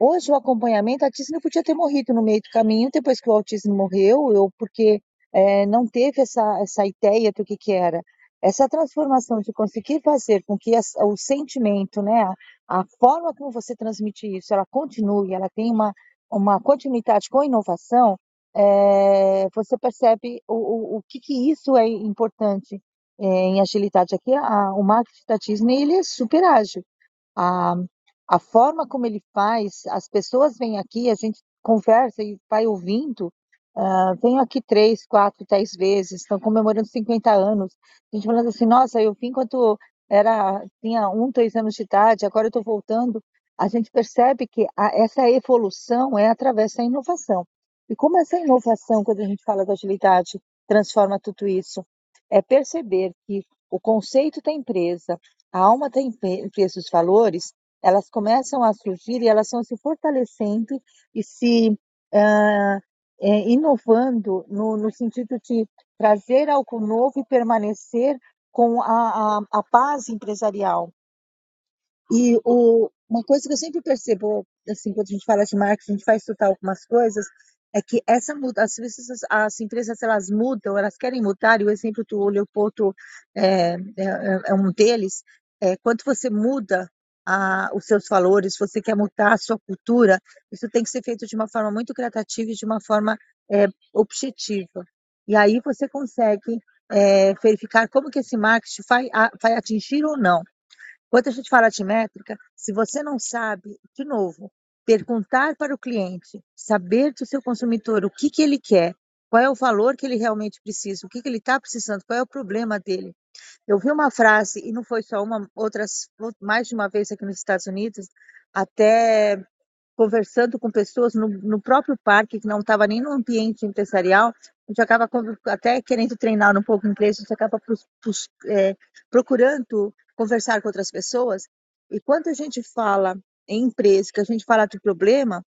Hoje o acompanhamento a Disney podia ter morrido no meio do caminho, depois que o Walt Disney morreu, ou porque, eh, não teve essa essa ideia do que que era. Essa transformação de conseguir fazer com que o sentimento, né, a, a forma como você transmite isso, ela continue, ela tem uma, uma continuidade com inovação, é, você percebe o, o, o que, que isso é importante é, em agilidade. Aqui, a, o marketing da Disney ele é super ágil. A, a forma como ele faz, as pessoas vêm aqui, a gente conversa e vai ouvindo, Uh, venho aqui três, quatro, dez vezes, estão comemorando 50 anos. A gente falando assim, nossa, eu vim quando era, tinha um, dois anos de idade, agora eu estou voltando. A gente percebe que a, essa evolução é através da inovação. E como essa inovação, quando a gente fala da agilidade, transforma tudo isso? É perceber que o conceito da empresa, a alma da empresa, os valores, elas começam a surgir e elas vão se fortalecendo e se uh, é, inovando no, no, sentido de trazer algo novo e permanecer com a, a, a empresarial. E o, uma coisa que eu sempre percebo, assim, quando a gente fala de marketing, a gente faz estudar algumas coisas, é que essa muda, às vezes as, as, empresas elas mudam, elas querem mudar, e o exemplo do Leopoldo é, é, é um deles, é, quando você muda a, os seus valores, você quer mudar a sua cultura, isso tem que ser feito de uma forma muito criativa e de uma forma é, objetiva. E aí você consegue é, verificar como que esse marketing vai, a, vai atingir ou não. Quando a gente fala de métrica, se você não sabe, de novo, perguntar para o cliente, saber do seu consumidor o que, que ele quer, qual é o valor que ele realmente precisa, o que, que ele está precisando, qual é o problema dele. Eu vi uma frase, e não foi só uma, outras, mais de uma vez aqui nos Estados Unidos, até conversando com pessoas no, no próprio parque, que não estava nem no ambiente empresarial, a gente acaba até querendo treinar um pouco inglês, a gente acaba é, procurando conversar com outras pessoas. E quando a gente fala em empresa, que a gente fala de problema,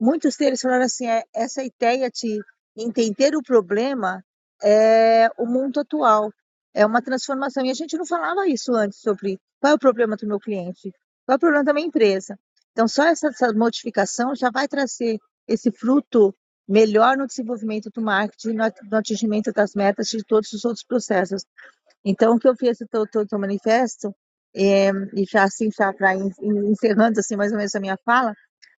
muitos deles falaram assim: é, essa ideia de entender o problema é o mundo atual, é uma transformação. E a gente não falava isso antes sobre qual é o problema do meu cliente, qual é o problema da minha empresa. Então, só essa, essa modificação já vai trazer esse fruto melhor no desenvolvimento do marketing, no, no atingimento das metas de todos os outros processos. Então, o que eu fiz todo o manifesto, é, e já assim, já para encerrando assim mais ou menos a minha fala,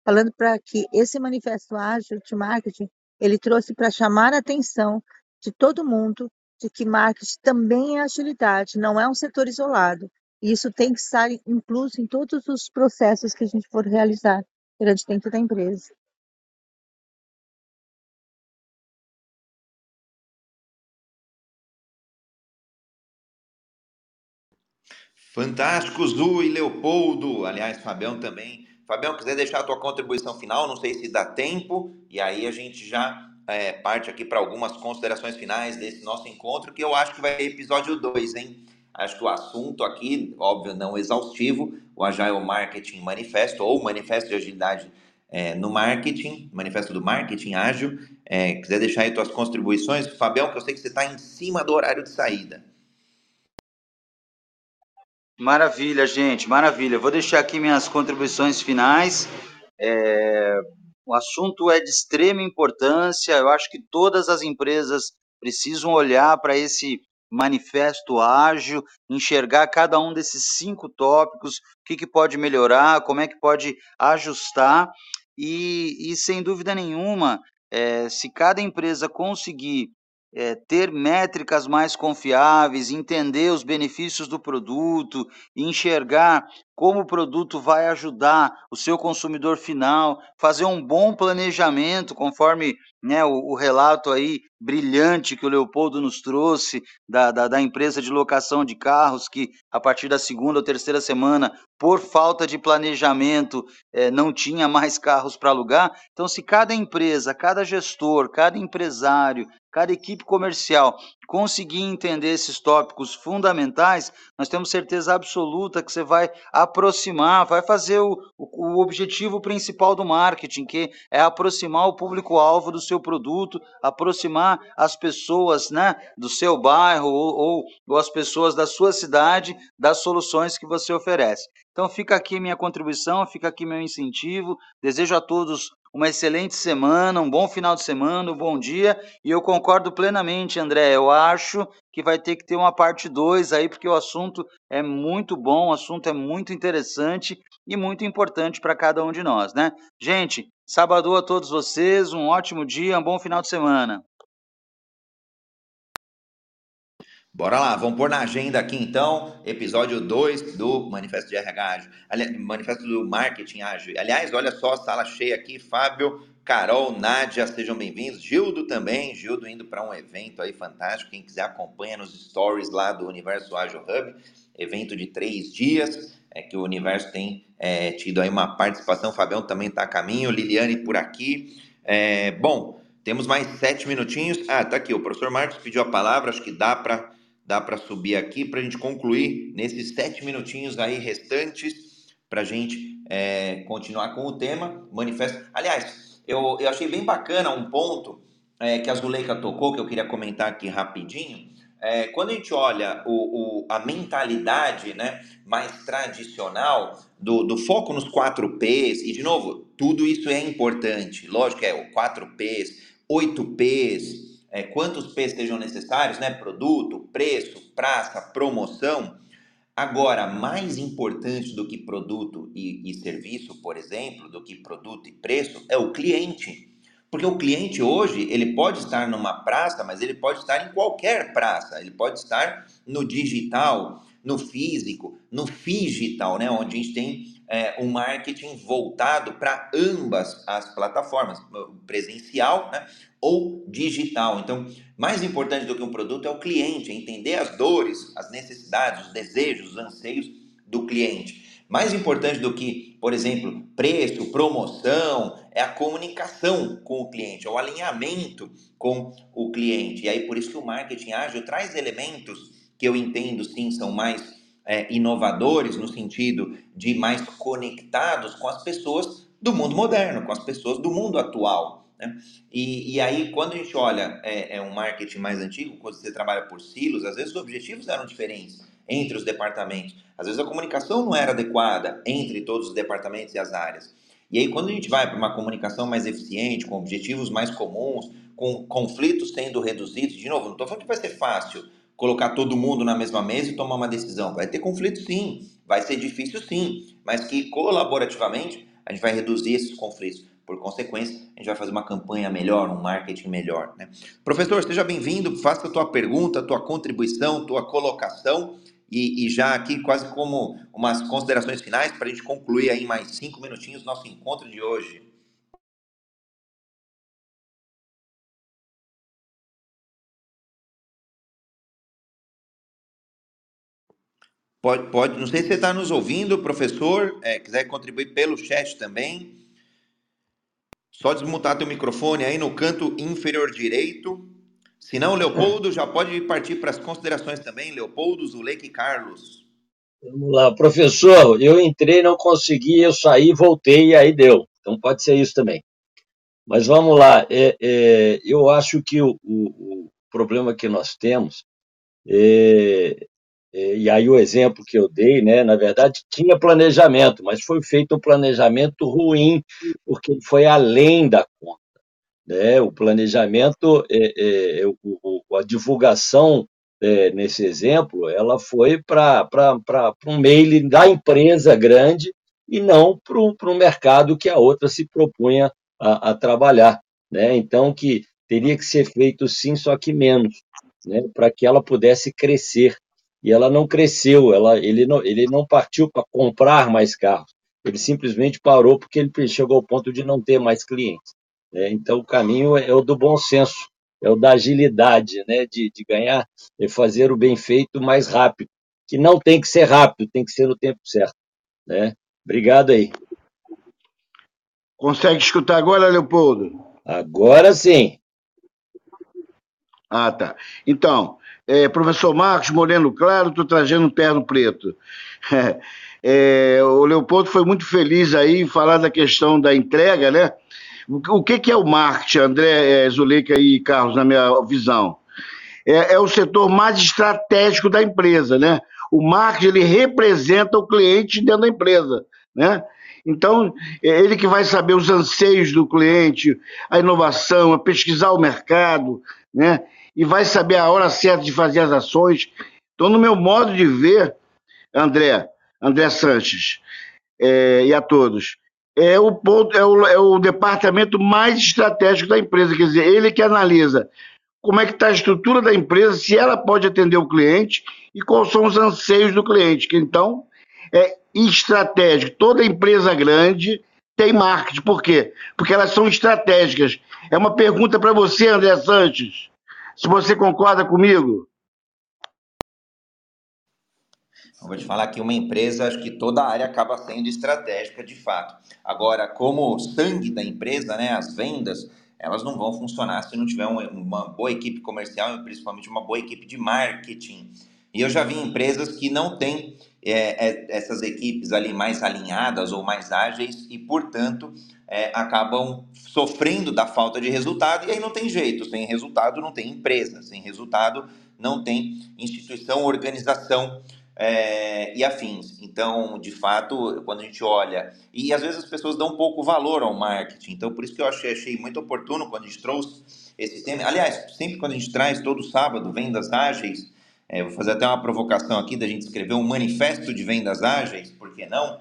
falando para que esse manifesto ágil de marketing, ele trouxe para chamar a atenção de todo mundo de que marketing também é agilidade, não é um setor isolado. E isso tem que estar incluso em todos os processos que a gente for realizar durante dentro da empresa. Fantástico, Zu e Leopoldo. Aliás, Fabião também. Fabião, quiser deixar a tua contribuição final, não sei se dá tempo, e aí a gente já é, parte aqui para algumas considerações finais desse nosso encontro, que eu acho que vai ser episódio 2, hein? Acho que o assunto aqui, óbvio, não exaustivo, o Agile Marketing Manifesto, ou Manifesto de Agilidade é, no Marketing, Manifesto do Marketing Ágil. É, quiser deixar aí tuas contribuições, Fabião, que eu sei que você está em cima do horário de saída. Maravilha, gente, maravilha. Vou deixar aqui minhas contribuições finais. É, o assunto é de extrema importância. Eu acho que todas as empresas precisam olhar para esse manifesto ágil, enxergar cada um desses cinco tópicos, o que, que pode melhorar, como é que pode ajustar. E, e sem dúvida nenhuma, é, se cada empresa conseguir é, ter métricas mais confiáveis, entender os benefícios do produto, enxergar como o produto vai ajudar o seu consumidor final, fazer um bom planejamento, conforme né, o, o, relato aí brilhante que o Leopoldo nos trouxe da, da, da, empresa de locação de carros, que a partir da segunda ou terceira semana, por falta de planejamento, é, não tinha mais carros para alugar. Então, se cada empresa, cada gestor, cada empresário, cada equipe comercial conseguir entender esses tópicos fundamentais, nós temos certeza absoluta que você vai aproximar, vai fazer o, o, objetivo principal do marketing, que é aproximar o público-alvo do seu produto, aproximar as pessoas né, do seu bairro ou, ou, ou as pessoas da sua cidade das soluções que você oferece. Então fica aqui minha contribuição, fica aqui meu incentivo. Desejo a todos uma excelente semana, um bom final de semana, um bom dia. E eu concordo plenamente, André. Eu acho que vai ter que ter uma parte 2 aí, porque o assunto é muito bom, o assunto é muito interessante e muito importante para cada um de nós, né? Gente, sábado a todos vocês, um ótimo dia, um bom final de semana. Bora lá, vamos pôr na agenda aqui então, episódio 2 do Manifesto de RH Ágil, Manifesto do Marketing Ágil. Aliás, olha só, sala cheia aqui, Fábio, Carol, Nádia, sejam bem-vindos. Gildo também, Gildo indo para um evento aí fantástico, quem quiser acompanha nos stories lá do Universo Ágil Hub, evento de três dias, é que o Universo tem é, tido aí uma participação, Fabião também está a caminho, Liliane por aqui. É, bom, temos mais sete minutinhos. Ah, tá aqui, o professor Marcos pediu a palavra, acho que dá para dá para subir aqui para a gente concluir nesses sete minutinhos aí restantes para a gente é, continuar com o tema manifesto. Aliás, eu, eu achei bem bacana um ponto é, que a Zuleika tocou que eu queria comentar aqui rapidinho. É, quando a gente olha o, o, a mentalidade né, mais tradicional do, do foco nos quatro P's, e de novo, tudo isso é importante, lógico é o 4 P's, 8 P's, é, quantos P's sejam necessários, né? Produto, preço, praça, promoção. Agora, mais importante do que produto e, e serviço, por exemplo, do que produto e preço, é o cliente. Porque o cliente hoje, ele pode estar numa praça, mas ele pode estar em qualquer praça. Ele pode estar no digital, no físico, no digital, né? Onde a gente tem é, um marketing voltado para ambas as plataformas, presencial né, ou digital. Então, mais importante do que um produto é o cliente, é entender as dores, as necessidades, os desejos, os anseios do cliente. Mais importante do que, por exemplo, preço, promoção, é a comunicação com o cliente, é o alinhamento com o cliente. E aí, por isso que o marketing ágil traz elementos que eu entendo sim são mais é, inovadores no sentido de mais conectados com as pessoas do mundo moderno, com as pessoas do mundo atual. Né? E, e aí, quando a gente olha é, é, um marketing mais antigo, quando você trabalha por silos, às vezes os objetivos eram diferentes entre os departamentos. Às vezes a comunicação não era adequada entre todos os departamentos e as áreas. E aí, quando a gente vai para uma comunicação mais eficiente, com objetivos mais comuns, com conflitos sendo reduzidos, de novo, não estou falando que vai ser fácil, colocar todo mundo na mesma mesa e tomar uma decisão. Vai ter conflito sim, vai ser difícil sim, mas que colaborativamente a gente vai reduzir esses conflitos. Por consequência, a gente vai fazer uma campanha melhor, um marketing melhor. Né? Professor, seja bem-vindo, faça a tua pergunta, tua contribuição, tua colocação e, e já aqui quase como umas considerações finais para a gente concluir aí mais cinco minutinhos nosso encontro de hoje. Pode, pode, não sei se você está nos ouvindo, professor, é, quiser contribuir pelo chat também. Só desmutar teu microfone aí no canto inferior direito. Se não, Leopoldo, já pode partir para as considerações também. Leopoldo, Zuleika e Carlos. Vamos lá, professor, eu entrei, não consegui, eu saí, voltei e aí deu. Então pode ser isso também. Mas vamos lá, é, é, eu acho que o, o, o, problema que nós temos é, e aí o exemplo que eu dei, né, na verdade tinha planejamento, mas foi feito um planejamento ruim, porque foi além da conta. Né? O planejamento, é, é, o, a divulgação é, nesse exemplo, ela foi para um mail da empresa grande e não para um mercado que a outra se propunha a, a trabalhar. Né? Então, que teria que ser feito sim, só que menos, né? para que ela pudesse crescer e ela não cresceu, ela, ele, não, ele não partiu para comprar mais carros, ele simplesmente parou porque ele chegou ao ponto de não ter mais clientes. Né? Então, o caminho é, é o do bom senso, é o da agilidade, né? de, de ganhar e fazer o bem feito mais rápido, que não tem que ser rápido, tem que ser no tempo certo. Né? Obrigado aí. Consegue escutar agora, Leopoldo? Agora sim. Ah, tá. Então, é, professor Marcos Moreno Claro, estou trazendo terno preto. É, o Leopoldo foi muito feliz aí em falar da questão da entrega, né? O, que, que é o marketing, André, é, Zuleika e Carlos, na minha visão? É, é, o setor mais estratégico da empresa, né? O marketing, ele representa o cliente dentro da empresa, né? Então, é ele que vai saber os anseios do cliente, a inovação, a pesquisar o mercado, né? E vai saber a hora certa de fazer as ações. Então, no meu modo de ver, André, André Sanches, é, e a todos, é o, ponto, é, o, é o departamento mais estratégico da empresa, quer dizer, ele que analisa como é que está a estrutura da empresa, se ela pode atender o cliente e quais são os anseios do cliente. Que então é estratégico. Toda empresa grande tem marketing. Por quê? Porque elas são estratégicas. É uma pergunta para você, André Sanches se você concorda comigo. Eu vou te falar que uma empresa, acho que toda a área acaba sendo estratégica de fato. Agora, como o sangue da empresa, né, as vendas, elas não vão funcionar se não tiver uma, boa equipe comercial e principalmente uma boa equipe de marketing. E eu já vi empresas que não têm é, é, essas equipes ali mais alinhadas ou mais ágeis e, portanto, é, acabam sofrendo da falta de resultado e aí não tem jeito, sem resultado não tem empresa, sem resultado não tem instituição, organização é, e afins. Então, de fato, quando a gente olha, e às vezes as pessoas dão pouco valor ao marketing, então por isso que eu achei, achei muito oportuno quando a gente trouxe esse tema. Aliás, sempre quando a gente traz todo sábado vendas ágeis, é, vou fazer até uma provocação aqui da gente escrever um manifesto de vendas ágeis, por que não?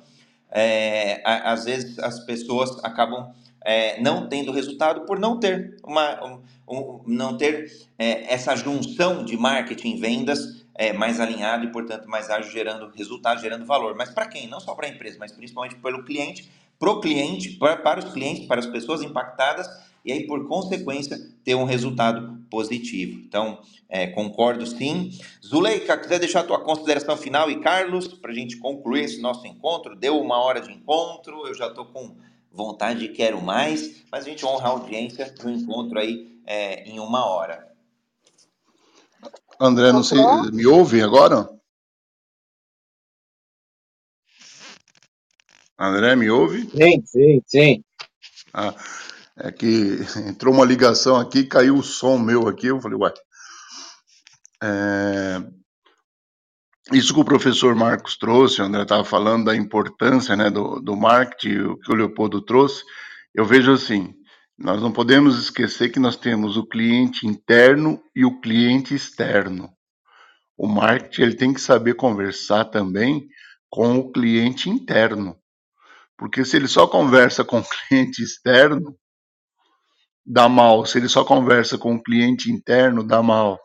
É, às vezes as pessoas acabam é, não tendo resultado por não ter uma, um, não ter é, essa junção de marketing e vendas é, mais alinhado e, portanto, mais ágil, gerando resultado, gerando valor. Mas para quem? Não só para a empresa, mas principalmente pelo cliente, para o cliente, para, para os clientes, para as pessoas impactadas e aí, por consequência, ter um resultado positivo. Então, é, concordo sim. Zuleika, quiser deixar a tua consideração final e Carlos, para a gente concluir esse nosso encontro, deu uma hora de encontro, eu já estou com vontade e quero mais, mas a gente honra a audiência do encontro aí é, em uma hora. André, não sei, me ouve agora? André, me ouve? Sim, sim, sim. Ah, é que entrou uma ligação aqui, caiu o som meu aqui, eu falei, ué. É, isso que o professor Marcos trouxe, o André estava falando da importância né, do, do marketing, o que o Leopoldo trouxe, eu vejo assim, nós não podemos esquecer que nós temos o cliente interno e o cliente externo. O marketing ele tem que saber conversar também com o cliente interno. Porque se ele só conversa com o cliente externo, dá mal. Se ele só conversa com o cliente interno, dá mal.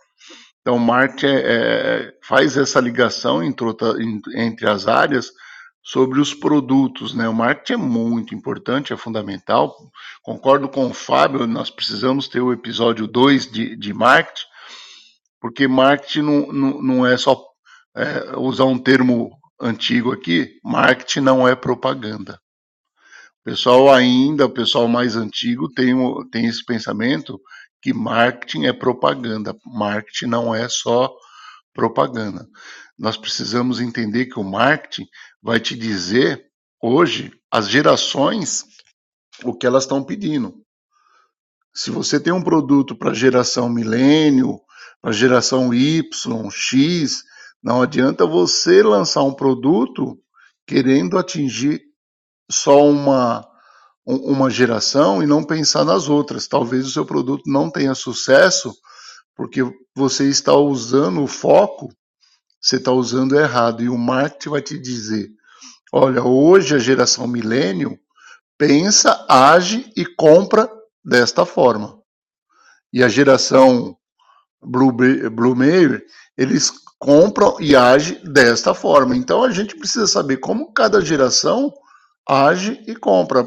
Então, o marketing é, é, faz essa ligação entre, entre as áreas sobre os produtos, né? O marketing é muito importante, é fundamental. Concordo com o Fábio, nós precisamos ter o episódio 2 de, de marketing, porque marketing não, não, não é só é, usar um termo antigo aqui, marketing não é propaganda. Pessoal ainda, o pessoal mais antigo tem, tem esse pensamento que marketing é propaganda. Marketing não é só propaganda. Nós precisamos entender que o marketing vai te dizer hoje as gerações o que elas estão pedindo. Se você tem um produto para geração milênio, para geração Y, X, não adianta você lançar um produto querendo atingir só uma uma geração e não pensar nas outras. Talvez o seu produto não tenha sucesso porque você está usando o foco, você está usando errado. E o marketing vai te dizer: olha, hoje a geração milênio pensa, age e compra desta forma. E a geração Bluemeyer, eles compram e agem desta forma. Então a gente precisa saber como cada geração age e compra.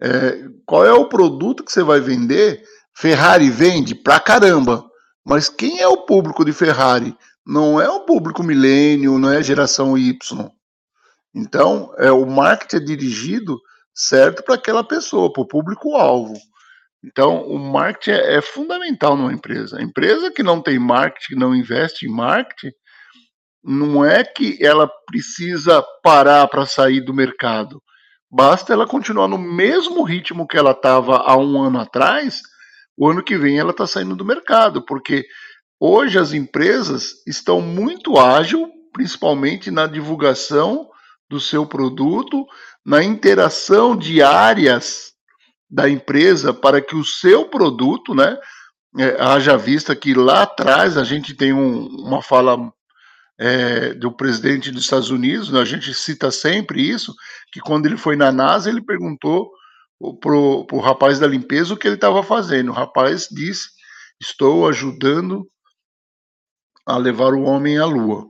É, qual é o produto que você vai vender? Ferrari vende pra caramba, mas quem é o público de Ferrari? Não é o público milênio, não é a geração Y. Então, é o marketing é dirigido certo para aquela pessoa, para o público-alvo. Então, o marketing é, é, fundamental numa empresa. A empresa que não tem marketing, não investe em marketing, não é que ela precisa parar para sair do mercado. Basta ela continuar no mesmo ritmo que ela estava há um ano atrás, o ano que vem ela está saindo do mercado, porque hoje as empresas estão muito ágil, principalmente na divulgação do seu produto, na interação de áreas da empresa para que o seu produto, né, é, haja vista que lá atrás a gente tem um, uma fala é, do presidente dos Estados Unidos, né, a gente cita sempre isso, que quando ele foi na NASA, ele perguntou pro, pro rapaz da limpeza o que ele estava fazendo. O rapaz disse: Estou ajudando a levar o homem à Lua.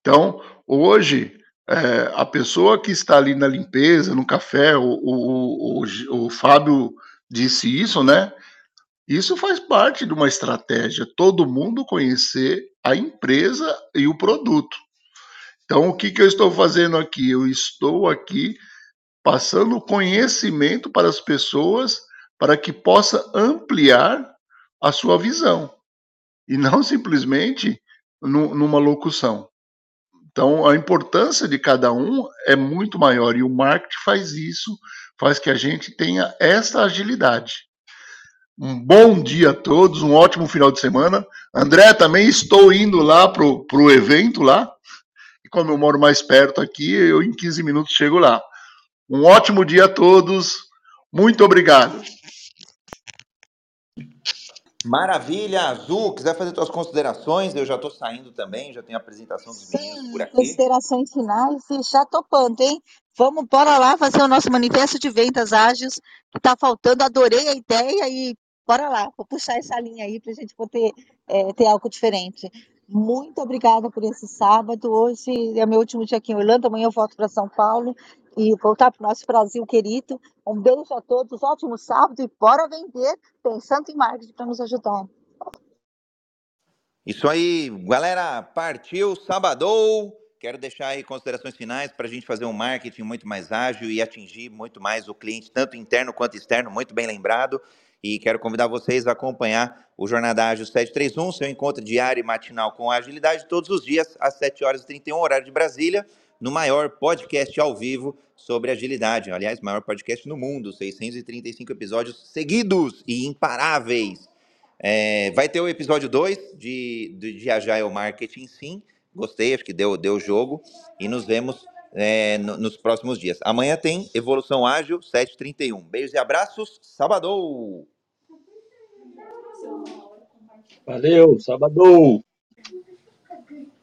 Então, hoje, é, a pessoa que está ali na limpeza, no café, o, o, o, o Fábio disse isso, né? Isso faz parte de uma estratégia, todo mundo conhecer a empresa e o produto. Então, o que, que eu estou fazendo aqui? Eu estou aqui passando conhecimento para as pessoas para que possa ampliar a sua visão e não simplesmente numa locução. Então, a importância de cada um é muito maior e o marketing faz isso, faz que a gente tenha essa agilidade. Um bom dia a todos, um ótimo final de semana. André, também estou indo lá para o evento lá. E como eu moro mais perto aqui, eu em 15 minutos chego lá. Um ótimo dia a todos. Muito obrigado. Maravilha, Azul. Quiser fazer suas considerações, eu já estou saindo também, já tenho a apresentação dos meninos por aqui. Considerações finais e já topando, hein? Vamos, bora lá fazer o nosso manifesto de vendas ágeis, que está faltando. Adorei a ideia e bora lá, vou puxar essa linha aí para a gente poder é, ter algo diferente. Muito obrigada por esse sábado. Hoje é meu último dia aqui em Orlando, amanhã eu volto para São Paulo e voltar para o nosso Brasil querido. Um beijo a todos, ótimo sábado e bora vender pensando em marketing para nos ajudar. Isso aí, galera, partiu, sabadou. Quero deixar aí considerações finais para a gente fazer um marketing muito mais ágil e atingir muito mais o cliente, tanto interno quanto externo, muito bem lembrado. E quero convidar vocês a acompanhar o Jornada Ágil 731, seu encontro diário e matinal com agilidade, todos os dias, às 7 horas e 31, horário de Brasília, no maior podcast ao vivo sobre agilidade. Aliás, maior podcast no mundo, 635 episódios seguidos e imparáveis. É, vai ter o episódio 2 de, de, de Agile Marketing, sim. Gostei, acho que deu, deu jogo. E nos vemos é, no, nos próximos dias. Amanhã tem Evolução Ágil 731. Beijos e abraços. Sabadou! Valeu, sabadão!